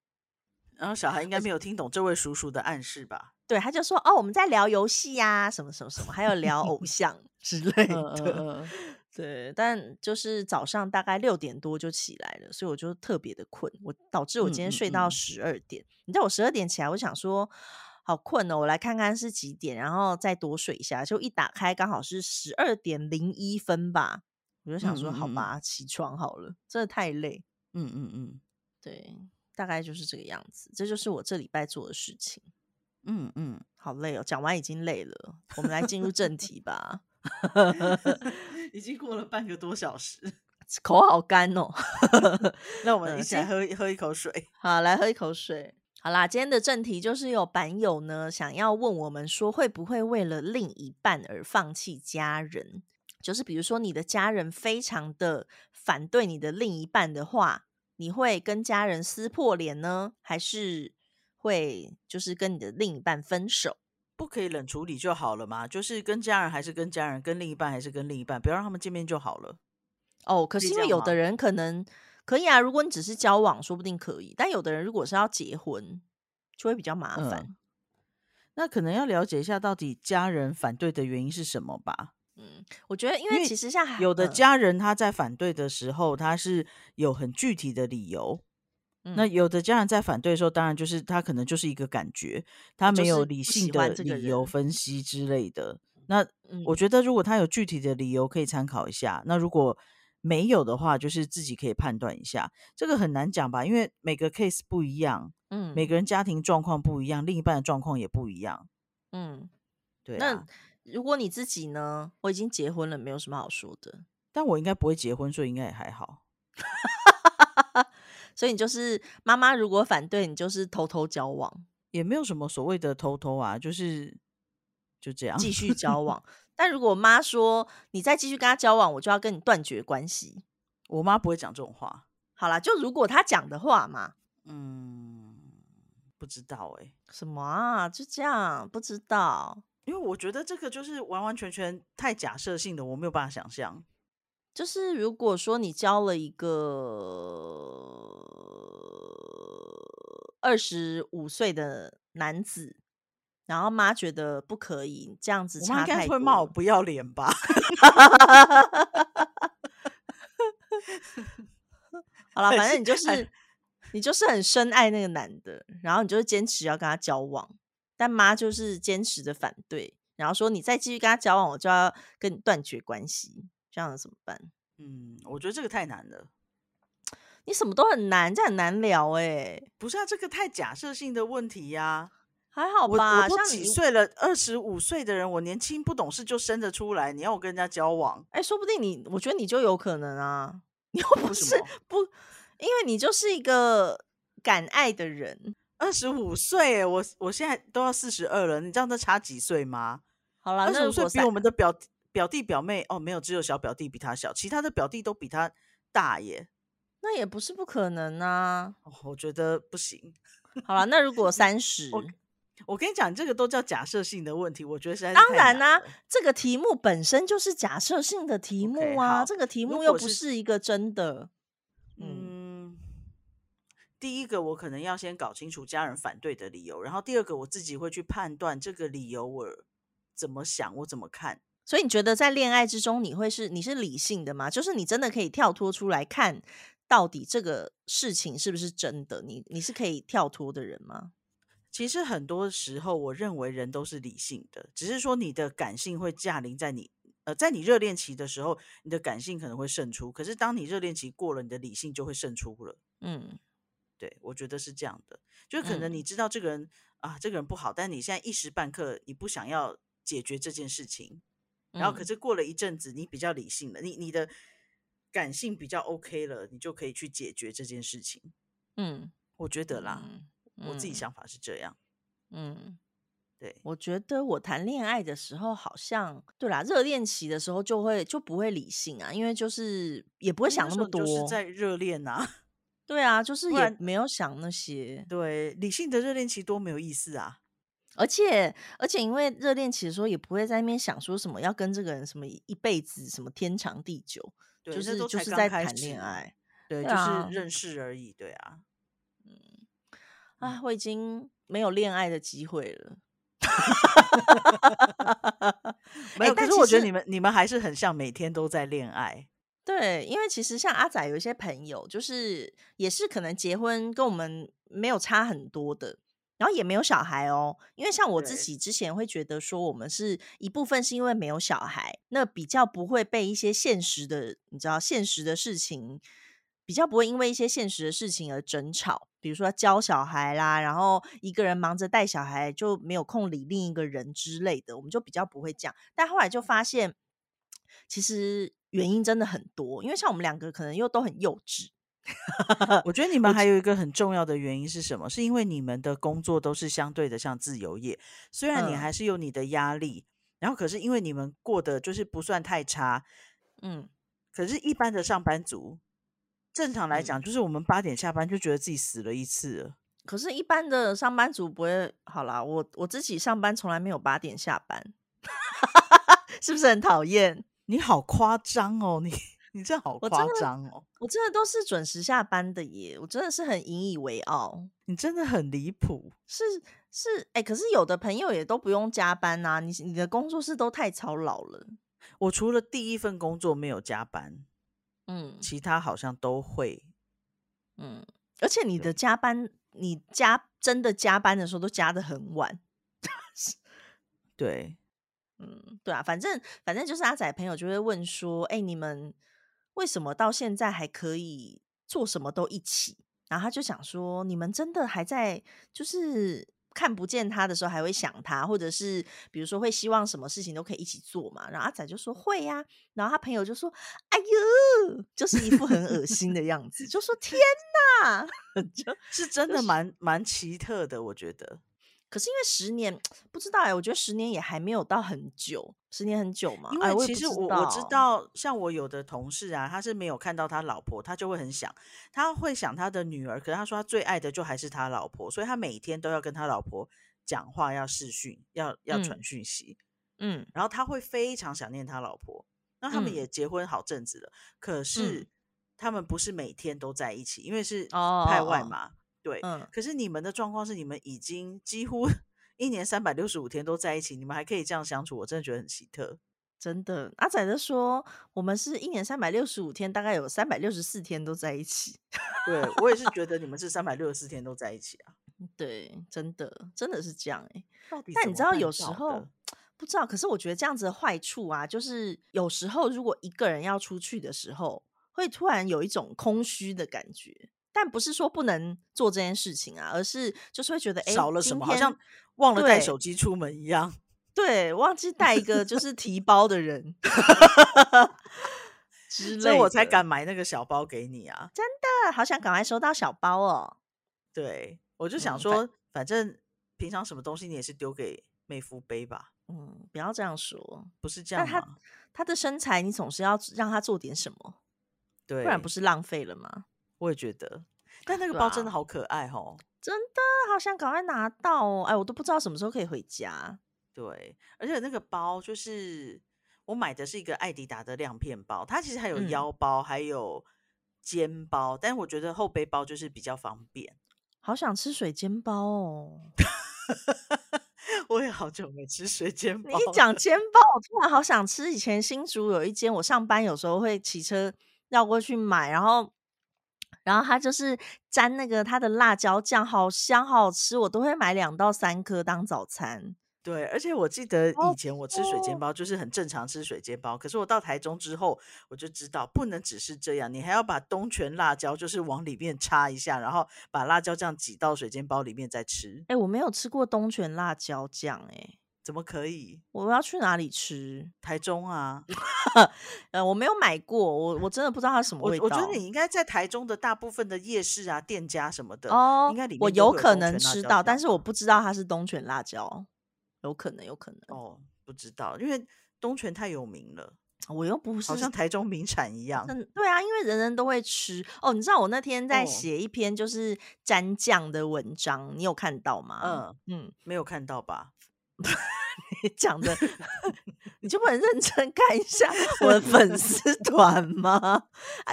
S3: 然后小孩应该没有听懂这位叔叔的暗示吧？
S2: 对，他就说：“哦，我们在聊游戏呀，什么什么什么，还有聊偶 像之类的。”对，但就是早上大概六点多就起来了，所以我就特别的困，我导致我今天睡到十二点。你知道我十二点起来，我想说好困哦，我来看看是几点，然后再多睡一下。就一打开，刚好是十二点零一分吧，我就想说好吧，起床好了，真的太累。嗯嗯嗯，对。大概就是这个样子，这就是我这礼拜做的事情。嗯嗯，好累哦，讲完已经累了，我们来进入正题吧。
S3: 已经过了半个多小时，
S2: 口好干哦。
S3: 那我们一起来喝喝一口水。
S2: 好，来喝一口水。好啦，今天的正题就是有版友呢想要问我们说，会不会为了另一半而放弃家人？就是比如说你的家人非常的反对你的另一半的话。你会跟家人撕破脸呢，还是会就是跟你的另一半分手？
S3: 不可以冷处理就好了嘛？就是跟家人还是跟家人，跟另一半还是跟另一半，不要让他们见面就好了。
S2: 哦，可是因为有的人可能可以啊，如果你只是交往，说不定可以。但有的人如果是要结婚，就会比较麻烦。
S3: 那可能要了解一下，到底家人反对的原因是什么吧。
S2: 嗯，我觉得，因为其实像
S3: 有的家人他在反对的时候，他是有很具体的理由，那有的家人在反对的时候，当然就是他可能就是一个感觉，他没有理性的理由分析之类的。那我觉得，如果他有具体的理由，可以参考一下。那如果没有的话，就是自己可以判断一下。这个很难讲吧，因为每个 case 不一样，嗯，每个人家庭状况不一样，另一半的状况也不一样，嗯，对。
S2: 那如果你自己呢？我已经结婚了，没有什么好说的。
S3: 但我应该不会结婚，所以应该也还好。
S2: 所以你就是妈妈，如果反对你，就是偷偷交往，
S3: 也没有什么所谓的偷偷啊，就是就这样
S2: 继续交往。但如果妈说你再继续跟他交往，我就要跟你断绝关系。
S3: 我妈不会讲这种话。
S2: 好啦，就如果他讲的话嘛，
S3: 嗯，不知道哎，
S2: 什么啊？就这样，不知道。
S3: 因为我觉得这个就是完完全全太假设性的，我没有办法想象。
S2: 就是如果说你交了一个二十五岁的男子，然后妈觉得不可以这样子，差太
S3: 会骂我不要脸吧？
S2: 好了，反正你就是你就是很深爱那个男的，然后你就是坚持要跟他交往，但妈就是坚持的反对，然后说你再继续跟他交往，我就要跟你断绝关系。这样怎么办？
S3: 嗯，我觉得这个太难了。
S2: 你什么都很难，这很难聊哎。
S3: 不是啊，这个太假设性的问题呀。
S2: 还好吧，
S3: 我都几岁了，二十五岁的人，我年轻不懂事就生得出来。你要我跟人家交往，
S2: 哎，说不定你，我觉得你就有可能啊。你又不是不，因为你就是一个敢爱的人。
S3: 二十五岁，我我现在都要四十二了，你知道那差几岁吗？
S2: 好了，
S3: 二十五岁比我们的表。表弟表妹哦，没有，只有小表弟比他小，其他的表弟都比他大耶。
S2: 那也不是不可能啊。
S3: 我觉得不行。
S2: 好了，那如果三 十，
S3: 我跟你讲，这个都叫假设性的问题。我觉得是
S2: 当然啦，这个题目本身就是假设性的题目啊。这个题目又不是一个真的。
S3: 嗯，第一个我可能要先搞清楚家人反对的理由，然后第二个我自己会去判断这个理由我怎么想，我怎么看。
S2: 所以你觉得在恋爱之中，你会是你是理性的吗？就是你真的可以跳脱出来看，到底这个事情是不是真的？你你是可以跳脱的人吗？
S3: 其实很多时候，我认为人都是理性的，只是说你的感性会驾临在你呃，在你热恋期的时候，你的感性可能会胜出。可是当你热恋期过了，你的理性就会胜出了。嗯，对，我觉得是这样的。就可能你知道这个人啊，这个人不好，但你现在一时半刻你不想要解决这件事情。然后，可是过了一阵子，你比较理性了，你你的感性比较 OK 了，你就可以去解决这件事情。嗯，我觉得啦，我自己想法是这样。嗯，对，
S2: 我觉得我谈恋爱的时候，好像对啦，热恋期的时候就会就不会理性啊，因为就是也不会想那么多，
S3: 就是在热恋啊。
S2: 对啊，就是也没有想那些。
S3: 对，理性的热恋期多没有意思啊。
S2: 而且而且，因为热恋期的时候，也不会在那边想说什么要跟这个人什么一辈子什么天长地久，就是就是在谈恋爱，
S3: 对，就是认识而已，对啊，
S2: 嗯，啊，我已经没有恋爱的机会了，
S3: 没有。可是我觉得你们你们还是很像每天都在恋爱，
S2: 对，因为其实像阿仔有一些朋友，就是也是可能结婚跟我们没有差很多的。然后也没有小孩哦，因为像我自己之前会觉得说，我们是一部分是因为没有小孩，那比较不会被一些现实的，你知道现实的事情，比较不会因为一些现实的事情而争吵，比如说教小孩啦，然后一个人忙着带小孩就没有空理另一个人之类的，我们就比较不会这样。但后来就发现，其实原因真的很多，因为像我们两个可能又都很幼稚。
S3: 我觉得你们还有一个很重要的原因是什么？是因为你们的工作都是相对的像自由业，虽然你还是有你的压力，然后可是因为你们过得就是不算太差，嗯，可是，一般的上班族，正常来讲，就是我们八点下班就觉得自己死了一次了。
S2: 可是，一般的上班族不会好啦，我我自己上班从来没有八点下班，是不是很讨厌？
S3: 你好夸张哦，你。你这好夸张哦！
S2: 我真的都是准时下班的耶，我真的是很引以为傲。
S3: 你真的很离谱，
S2: 是是哎，可是有的朋友也都不用加班呐。你你的工作室都太操劳了。
S3: 我除了第一份工作没有加班，嗯，其他好像都会，
S2: 嗯，而且你的加班，你加真的加班的时候都加的很晚。
S3: 对，
S2: 嗯，对啊，反正反正就是阿仔朋友就会问说，哎，你们为什么到现在还可以做什么都一起？然后他就想说，你们真的还在就是。看不见他的时候还会想他，或者是比如说会希望什么事情都可以一起做嘛。然后阿仔就说会呀，然后他朋友就说：“哎呦，就是一副很恶心的样子，就说天哪，
S3: 就是真的蛮蛮奇特的，我觉得。”
S2: 可是因为十年不知道哎，我觉得十年也还没有到很久，十年很久嘛。
S3: 因为其实我我知道，像我有的同事啊，他是没有看到他老婆，他就会很想，他会想他的女儿。可是他说他最爱的就还是他老婆，所以他每天都要跟他老婆讲话，要视讯，要要传讯息。嗯，然后他会非常想念他老婆。那他们也结婚好阵子了，可是他们不是每天都在一起，因为是派外嘛。对，嗯，可是你们的状况是，你们已经几乎 一年三百六十五天都在一起，你们还可以这样相处，我真的觉得很奇特。
S2: 真的，阿仔的说，我们是一年三百六十五天，大概有三百六十四天都在一起。
S3: 对我也是觉得你们是三百六十四天都在一起啊。
S2: 对，真的，真的是这样哎。
S3: 但
S2: 你知道，有时候不知道，可是我觉得这样子的坏处啊，就是有时候如果一个人要出去的时候，会突然有一种空虚的感觉。但不是说不能做这件事情啊，而是就是会觉得哎
S3: 少了什么，好像忘了带手机出门一样。
S2: 对，忘记带一个就是提包的人，
S3: 所以我才敢买那个小包给你啊！
S2: 真的好想赶快收到小包哦。
S3: 对，我就想说，反正平常什么东西你也是丢给妹夫背吧。
S2: 嗯，不要这样说，
S3: 不是这样
S2: 吗？他他的身材，你总是要让他做点什么，
S3: 对，
S2: 不然不是浪费了吗？
S3: 我也觉得，但那个包真的好可爱哦，
S2: 真的好想赶快拿到哦！哎，我都不知道什么时候可以回家。
S3: 对，而且那个包就是我买的是一个艾迪达的亮片包，它其实还有腰包，还有肩包，但是我觉得后背包就是比较方便。
S2: 好想吃水煎包哦！
S3: 我也好久没吃水煎包。
S2: 你一讲煎包，我突然好想吃。以前新竹有一间，我上班有时候会骑车绕过去买，然后。然后它就是沾那个它的辣椒酱，好香好吃，我都会买两到三颗当早餐。
S3: 对，而且我记得以前我吃水煎包就是很正常吃水煎包，可是我到台中之后，我就知道不能只是这样，你还要把东泉辣椒就是往里面插一下，然后把辣椒酱挤到水煎包里面再吃。
S2: 哎，我没有吃过东泉辣椒酱，哎。
S3: 怎么可以？
S2: 我要去哪里吃？
S3: 台中啊，
S2: 呃，我没有买过，我我真的不知道它什么味道。
S3: 我觉得你应该在台中的大部分的夜市啊、店家什么的哦，应该里面
S2: 我有可能吃到，但是我不知道它是东泉辣椒，有可能，有可能
S3: 哦，不知道，因为东泉太有名了，
S2: 我又不 是
S3: 好像台中名产一样。
S2: 嗯，对啊，因为人人都会吃哦。你知道我那天在写一篇就是蘸酱的文章，你有看到吗？
S3: 嗯嗯，没有看到吧？
S2: 你讲的，你就不能认真看一下我的粉丝 团吗？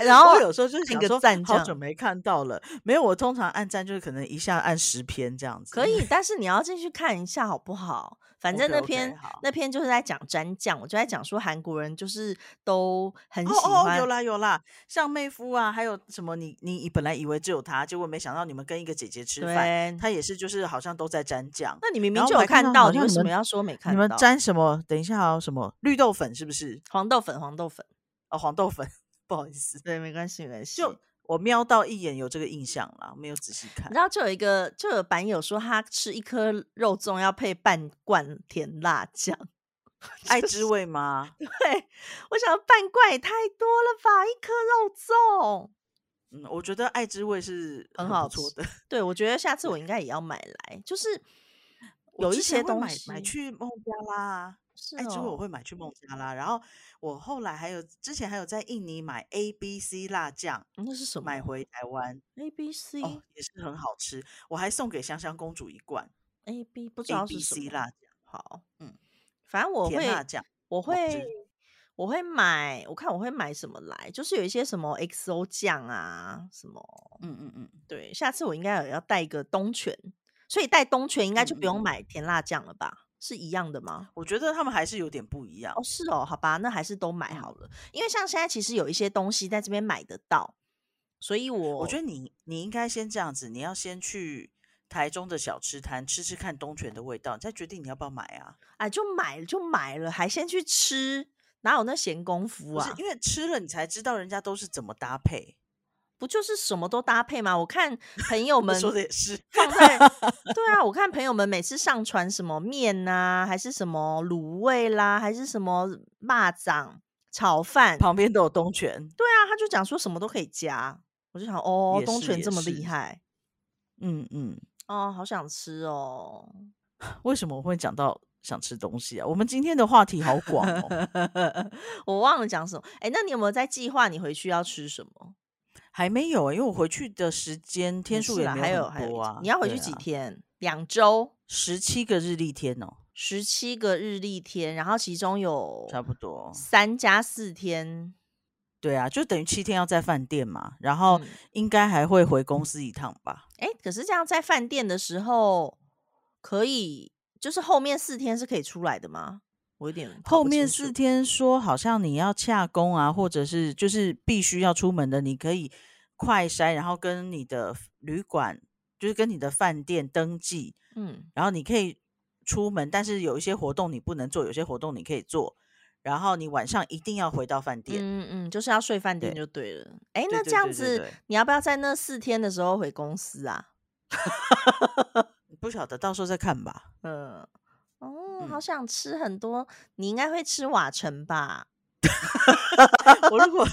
S2: 然后
S3: 我有时候就是一个赞，好久没看到了，没有。我通常按赞就是可能一下按十篇这样子，
S2: 可以。但是你要进去看一下好不好？反正那篇那篇就是在讲蘸酱，我就在讲说韩国人就是都很喜欢。
S3: 有啦有啦，像妹夫啊，还有什么？你你本来以为只有他，结果没想到你们跟一个姐姐吃饭，他也是就是好像都在蘸酱。
S2: 那你明明就有看到，你为什么要说没看到？
S3: 你们蘸什么？等一下啊，什么绿豆粉是不是？
S2: 黄豆粉，黄豆粉
S3: 哦，黄豆粉，不好意思，
S2: 对，没关系，没关系。
S3: 就。我瞄到一眼有这个印象啦，没有仔细看。
S2: 然后就有一个，就有版友说他吃一颗肉粽要配半罐甜辣酱，
S3: 爱之味吗？
S2: 对，我想半罐也太多了吧，一颗肉粽。
S3: 嗯，我觉得爱之味是
S2: 很好
S3: 做的。
S2: 对，我觉得下次我应该也要买来，就是有一些东
S3: 西买去孟加拉。爱之后我会买去孟加拉，然后我后来还有之前还有在印尼买 A B C 辣酱，
S2: 那是什么？
S3: 买回台湾
S2: A B C
S3: 也是很好吃，我还送给香香公主一罐
S2: A B 不知道是
S3: 什么辣酱。
S2: 好，嗯，反正我会
S3: 辣酱，
S2: 我会我会买，我看我会买什么来，就是有一些什么 X O 酱啊，什么，嗯嗯嗯，对，下次我应该有要带一个东泉，所以带东泉应该就不用买甜辣酱了吧？是一样的吗？
S3: 我觉得他们还是有点不一样
S2: 哦。是哦，好吧，那还是都买好了。因为像现在其实有一些东西在这边买得到，所以我
S3: 我觉得你你应该先这样子，你要先去台中的小吃摊吃吃看东泉的味道，再决定你要不要买啊。
S2: 哎，就买了就买了，还先去吃，哪有那闲工夫啊？
S3: 因为吃了你才知道人家都是怎么搭配。
S2: 不就是什么都搭配吗？我看朋友们
S3: 说的也是
S2: 放在 对啊，我看朋友们每次上传什么面呐，还是什么卤味啦，还是什么蚂蚱炒饭，
S3: 旁边都有东泉。
S2: 对啊，他就讲说什么都可以加，我就想哦，东泉这么厉害，
S3: 嗯嗯，
S2: 哦，好想吃哦。
S3: 为什么我会讲到想吃东西啊？我们今天的话题好广哦，
S2: 我忘了讲什么。哎，那你有没有在计划你回去要吃什么？
S3: 还没有，因为我回去的时间天数也
S2: 还有
S3: 很多啊。
S2: 你要回去几天？两周，
S3: 十七个日历天哦。
S2: 十七个日历天，然后其中有
S3: 差不多
S2: 三加四天。
S3: 对啊，就等于七天要在饭店嘛，然后应该还会回公司一趟吧。
S2: 哎，可是这样在饭店的时候，可以就是后面四天是可以出来的吗？我有点
S3: 后面四天说好像你要洽工啊，或者是就是必须要出门的，你可以快筛，然后跟你的旅馆就是跟你的饭店登记，嗯，然后你可以出门，但是有一些活动你不能做，有些活动你可以做，然后你晚上一定要回到饭店，
S2: 嗯嗯，就是要睡饭店就对了。哎，那这样子你要不要在那四天的时候回公司啊？
S3: 不晓得，到时候再看吧。嗯。
S2: 哦，好想吃很多。你应该会吃瓦城吧？
S3: 我如果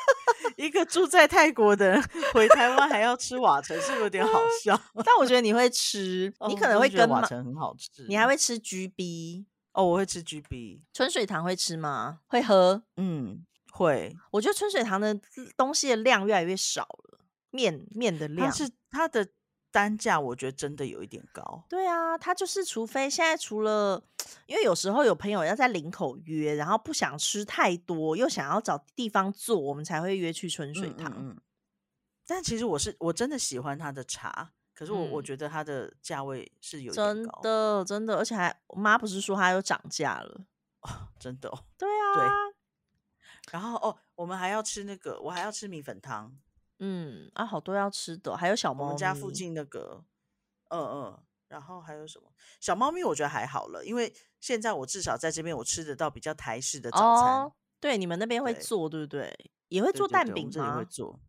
S3: 一个住在泰国的人回台湾还要吃瓦城，是不是有点好笑？
S2: 但我觉得你会吃，你可能会跟
S3: 瓦城很好吃。
S2: 你还会吃 GB
S3: 哦？我会吃 GB。
S2: 春水堂会吃吗？会喝？
S3: 嗯，会。
S2: 我觉得春水堂的东西的量越来越少了，面面的量
S3: 是它的。单价我觉得真的有一点高。
S2: 对啊，他就是除非现在除了，因为有时候有朋友要在林口约，然后不想吃太多，又想要找地方坐，我们才会约去春水堂。嗯，
S3: 但其实我是我真的喜欢他的茶，可是我我觉得它的价位是有
S2: 真的真的，而且还我妈不是说它又涨价了
S3: 哦，真的哦。
S2: 对啊，对。
S3: 然后哦，我们还要吃那个，我还要吃米粉汤。
S2: 嗯啊，好多要吃的，还有小猫。
S3: 我们家附近那个，嗯嗯，然后还有什么小猫咪？我觉得还好了，因为现在我至少在这边我吃得到比较台式的早餐。
S2: 对，你们那边会做对不对？也会做蛋饼
S3: 吗？会做，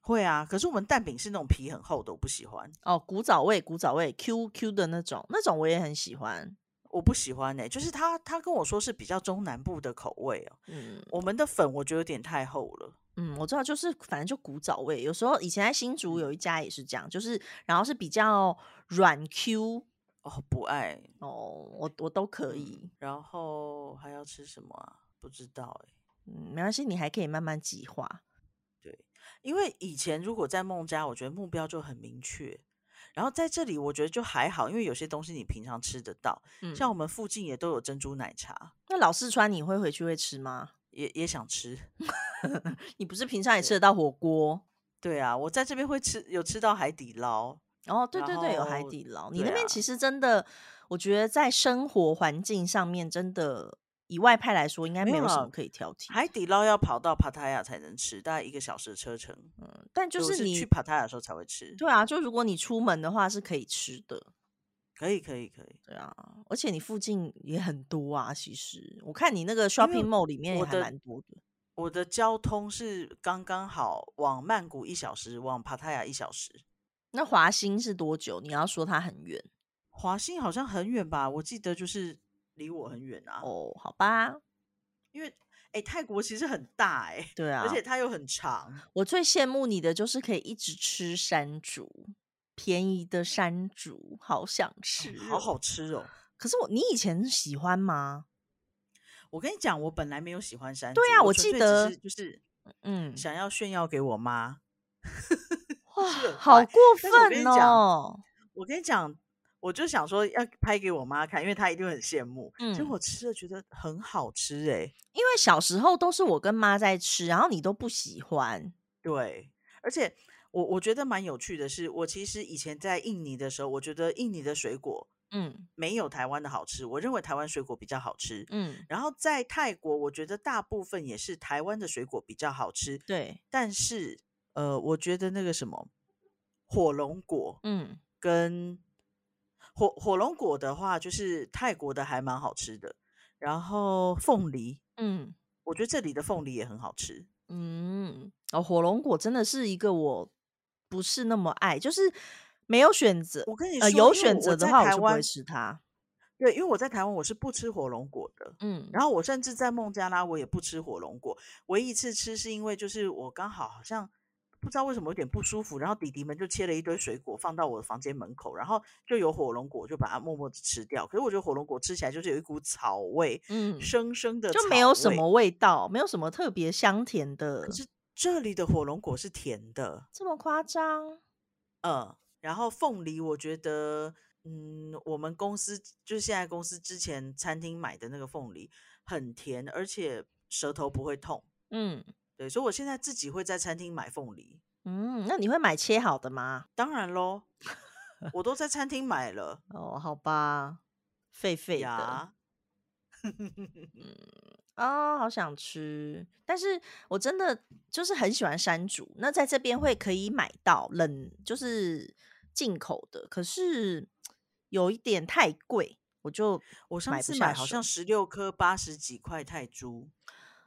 S3: 会啊。可是我们蛋饼是那种皮很厚的，我不喜欢。
S2: 哦，古早味，古早味，Q Q 的那种，那种我也很喜欢。
S3: 我不喜欢呢，就是他他跟我说是比较中南部的口味哦。嗯，我们的粉我觉得有点太厚了。
S2: 嗯，我知道，就是反正就古早味。有时候以前在新竹有一家也是这样，就是然后是比较软 Q
S3: 哦，不爱
S2: 哦，我我都可以。
S3: 然后还要吃什么啊？不知道哎。
S2: 嗯，没关系，你还可以慢慢计划。
S3: 对，因为以前如果在孟家，我觉得目标就很明确。然后在这里，我觉得就还好，因为有些东西你平常吃得到，像我们附近也都有珍珠奶茶。
S2: 那老四川你会回去会吃吗？
S3: 也也想吃，
S2: 你不是平常也吃得到火锅？
S3: 对啊，我在这边会吃，有吃到海底捞。
S2: 哦，对对对，有海底捞。你那边其实真的，我觉得在生活环境上面，真的以外派来说，应该没有什么可以挑剔。
S3: 海底捞要跑到帕塔亚才能吃，大概一个小时的车程。
S2: 嗯，但就是你
S3: 去帕塔亚的时候才会吃。
S2: 对啊，就如果你出门的话，是可以吃的。
S3: 可以可以可以，
S2: 对啊，而且你附近也很多啊。其实我看你那个 shopping mall 里面也还蛮多的。
S3: 我的交通是刚刚好，往曼谷一小时，往帕塔亚一小时。
S2: 那华兴是多久？你要说它很远，
S3: 华兴好像很远吧？我记得就是离我很远啊。
S2: 哦，好吧，
S3: 因为哎，泰国其实很大哎，
S2: 对啊，
S3: 而且它又很长。
S2: 我最羡慕你的就是可以一直吃山竹。便宜的山竹，好想吃，
S3: 好好吃哦！
S2: 可是我，你以前喜欢吗？
S3: 我跟你讲，我本来没有喜欢山
S2: 竹，对啊，我记得
S3: 就是嗯，想要炫耀给我妈。
S2: 哇，好过分哦！
S3: 我跟你讲，我就想说要拍给我妈看，因为她一定很羡慕。嗯，结果我吃了觉得很好吃哎，
S2: 因为小时候都是我跟妈在吃，然后你都不喜欢。
S3: 对，而且。我我觉得蛮有趣的是，我其实以前在印尼的时候，我觉得印尼的水果，嗯，没有台湾的好吃。我认为台湾水果比较好吃，嗯。然后在泰国，我觉得大部分也是台湾的水果比较好吃，
S2: 对。
S3: 但是，呃，我觉得那个什么火龙果，嗯，跟火火龙果的话，就是泰国的还蛮好吃的。然后凤梨，嗯，我觉得这里的凤梨也很好吃。
S2: 嗯，哦，火龙果真的是一个我不是那么爱，就是没有选择。
S3: 我跟你说，
S2: 有选择的话，
S3: 我
S2: 就不会吃它。
S3: 对，因为我在台湾，我是不吃火龙果的。嗯，然后我甚至在孟加拉，我也不吃火龙果。唯一一次吃是因为就是我刚好好像不知道为什么有点不舒服，然后弟弟们就切了一堆水果放到我的房间门口，然后就有火龙果，就把它默默的吃掉。可是我觉得火龙果吃起来就是有一股草味，嗯，生生的
S2: 就没有什么味道，没有什么特别香甜的。
S3: 可是这里的火龙果是甜的，
S2: 这么夸张？
S3: 嗯，然后凤梨，我觉得。嗯，我们公司就是现在公司之前餐厅买的那个凤梨很甜，而且舌头不会痛。嗯，对，所以我现在自己会在餐厅买凤梨。
S2: 嗯，那你会买切好的吗？
S3: 当然喽，我都在餐厅买了。
S2: 哦，好吧，废废的。嗯啊，好想吃，但是我真的就是很喜欢山竹。那在这边会可以买到冷，就是进口的，可是。有一点太贵，我就
S3: 我上次买好像十六颗八十几块泰铢。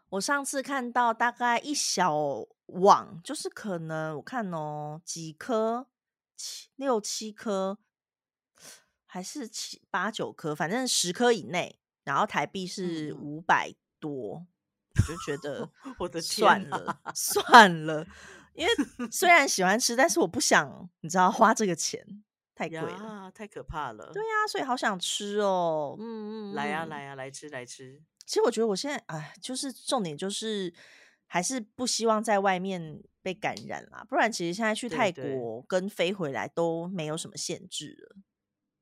S2: 我上次看到大概一小网，就是可能我看哦，几颗七六七颗，还是七八九颗，反正十颗以内，然后台币是五百多，我就觉得
S3: 我的
S2: 算了 算了，因为 虽然喜欢吃，但是我不想你知道花这个钱。太贵了，
S3: 太可怕了。
S2: 对呀，所以好想吃哦。嗯
S3: 嗯，来呀来呀，来吃来吃。
S2: 其实我觉得我现在哎，就是重点就是还是不希望在外面被感染啦。不然其实现在去泰国跟飞回来都没有什么限制了。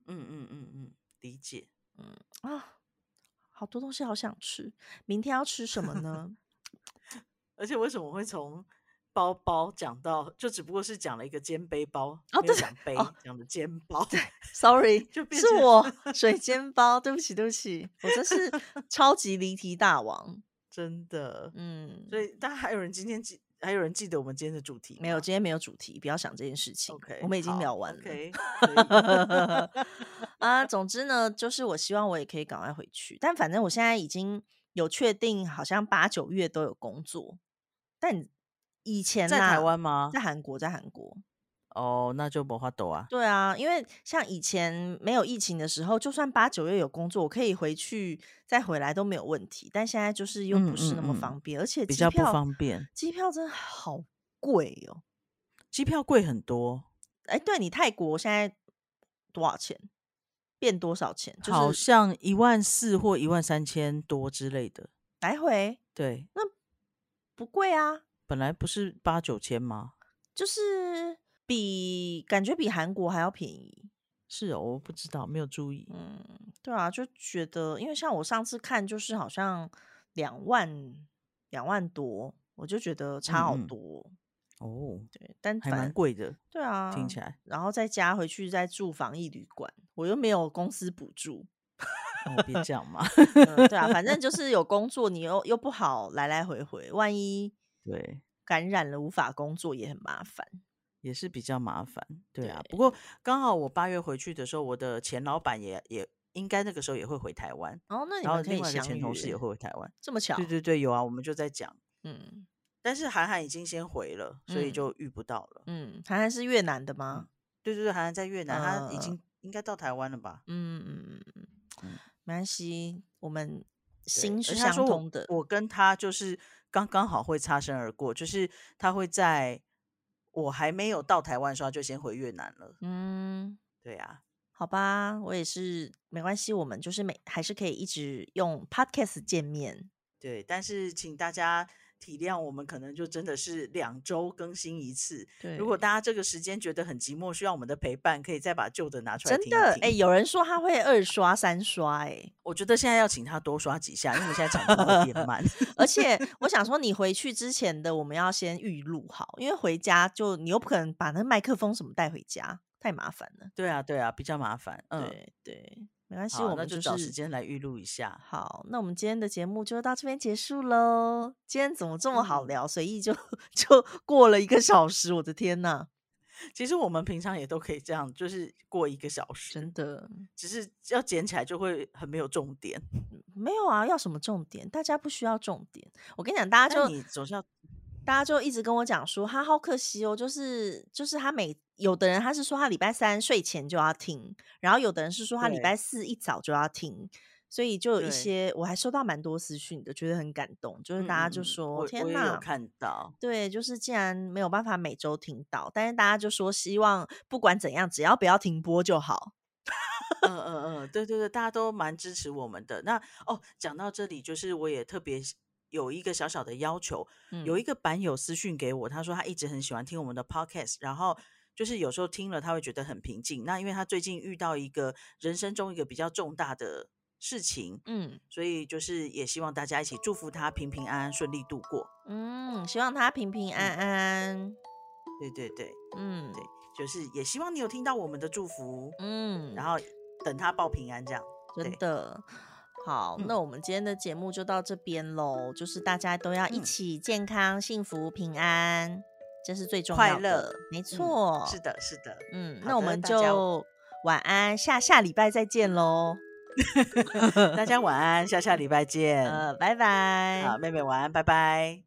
S3: 嗯嗯嗯嗯，理解。
S2: 嗯啊，好多东西好想吃。明天要吃什么呢？
S3: 而且为什么会从？包包讲到就只不过是讲了一个肩背包，没有讲背，讲的肩包。
S2: 对 Sorry，就是我 水煎包。对不起，对不起，我真是 超级离题大王，
S3: 真的。嗯，所以大家还有人今天记，还有人记得我们今天的主题？
S2: 没有，今天没有主题，不要想这件事情。
S3: OK，
S2: 我们已经聊完了。啊，总之呢，就是我希望我也可以赶快回去，但反正我现在已经有确定，好像八九月都有工作，但。以前
S3: 在台湾吗？
S2: 在韩国，在韩国。
S3: 哦，那就没法抖啊。
S2: 对啊，因为像以前没有疫情的时候，就算八九月有工作，我可以回去再回来都没有问题。但现在就是又不是那么方便，而且
S3: 比较不方便。
S2: 机票真的好贵哦，
S3: 机票贵很多。
S2: 哎，对你泰国现在多少钱？变多少钱？
S3: 好像一万四或一万三千多之类的
S2: 来回。
S3: 对，
S2: 那不贵啊。
S3: 本来不是八九千吗？
S2: 就是比感觉比韩国还要便宜。
S3: 是哦，我不知道，没有注意。
S2: 嗯，对啊，就觉得因为像我上次看，就是好像两万两万多，我就觉得差好多。
S3: 哦，
S2: 对，但
S3: 还蛮贵的。
S2: 对啊，
S3: 听起来。
S2: 然后再加回去再住防疫旅馆，我又没有公司补助。
S3: 别这样嘛。
S2: 对啊，反正就 是有工作，你又又不好来来回回，万一。
S3: 对，
S2: 感染了无法工作也很麻烦，
S3: 也是比较麻烦。对啊，不过刚好我八月回去的时候，我的前老板也也应该那个时候也会回台湾。
S2: 哦，那
S3: 你们另外的前同事也会回台湾，
S2: 这么巧？
S3: 对对对，有啊，我们就在讲。嗯，但是韩寒已经先回了，所以就遇不到了。
S2: 嗯，韩寒是越南的吗？
S3: 对对对，韩寒在越南，他已经应该到台湾了吧？嗯嗯
S2: 嗯嗯，没关系，我们心是相通的。
S3: 我跟他就是。刚刚好会擦身而过，就是他会在我还没有到台湾的时候就先回越南了。嗯，对呀，
S2: 好吧，我也是没关系，我们就是每还是可以一直用 podcast 见面。
S3: 对，但是请大家。体谅我们可能就真的是两周更新一次。
S2: 对，
S3: 如果大家这个时间觉得很寂寞，需要我们的陪伴，可以再把旧的拿出来听。
S2: 真的，哎，有人说他会二刷三刷，哎，
S3: 我觉得现在要请他多刷几下，因为现在讲的有点慢。
S2: 而且我想说，你回去之前的我们要先预录好，因为回家就你又不可能把那麦克风什么带回家，太麻烦了。
S3: 对啊，对啊，比较麻烦。
S2: 对对，没关系，我们
S3: 就找时间来预录一下。
S2: 好，那我们今天的节目就到这边结束喽。今天怎么这么好聊？随意就 就过了一个小时，我的天呐！
S3: 其实我们平常也都可以这样，就是过一个小时，
S2: 真的，
S3: 只是要捡起来就会很没有重点。
S2: 没有啊，要什么重点？大家不需要重点。我跟你讲，大家就
S3: 你总是要。
S2: 大家就一直跟我讲说，他好可惜哦，就是就是他每有的人他是说他礼拜三睡前就要听，然后有的人是说他礼拜四一早就要听，所以就有一些我还收到蛮多私讯的，觉得很感动，就是大家就说天哪，
S3: 看到
S2: 对，就是竟然没有办法每周听到，但是大家就说希望不管怎样，只要不要停播就好。
S3: 嗯嗯嗯，对对对，大家都蛮支持我们的。那哦，讲到这里，就是我也特别。有一个小小的要求，有一个版友私讯给我，他说他一直很喜欢听我们的 podcast，然后就是有时候听了他会觉得很平静。那因为他最近遇到一个人生中一个比较重大的事情，嗯，所以就是也希望大家一起祝福他平平安安顺利度过。
S2: 嗯，希望他平平安安。
S3: 对对对，嗯，对，就是也希望你有听到我们的祝福，嗯，然后等他报平安这样，
S2: 真的。好，那我们今天的节目就到这边喽。就是大家都要一起健康、幸福、平安，这是最重要的。没错，
S3: 是的，是的。
S2: 嗯，那我们就晚安，下下礼拜再见喽。
S3: 大家晚安，下下礼拜见。
S2: 呃，拜拜。
S3: 好，妹妹晚安，拜拜。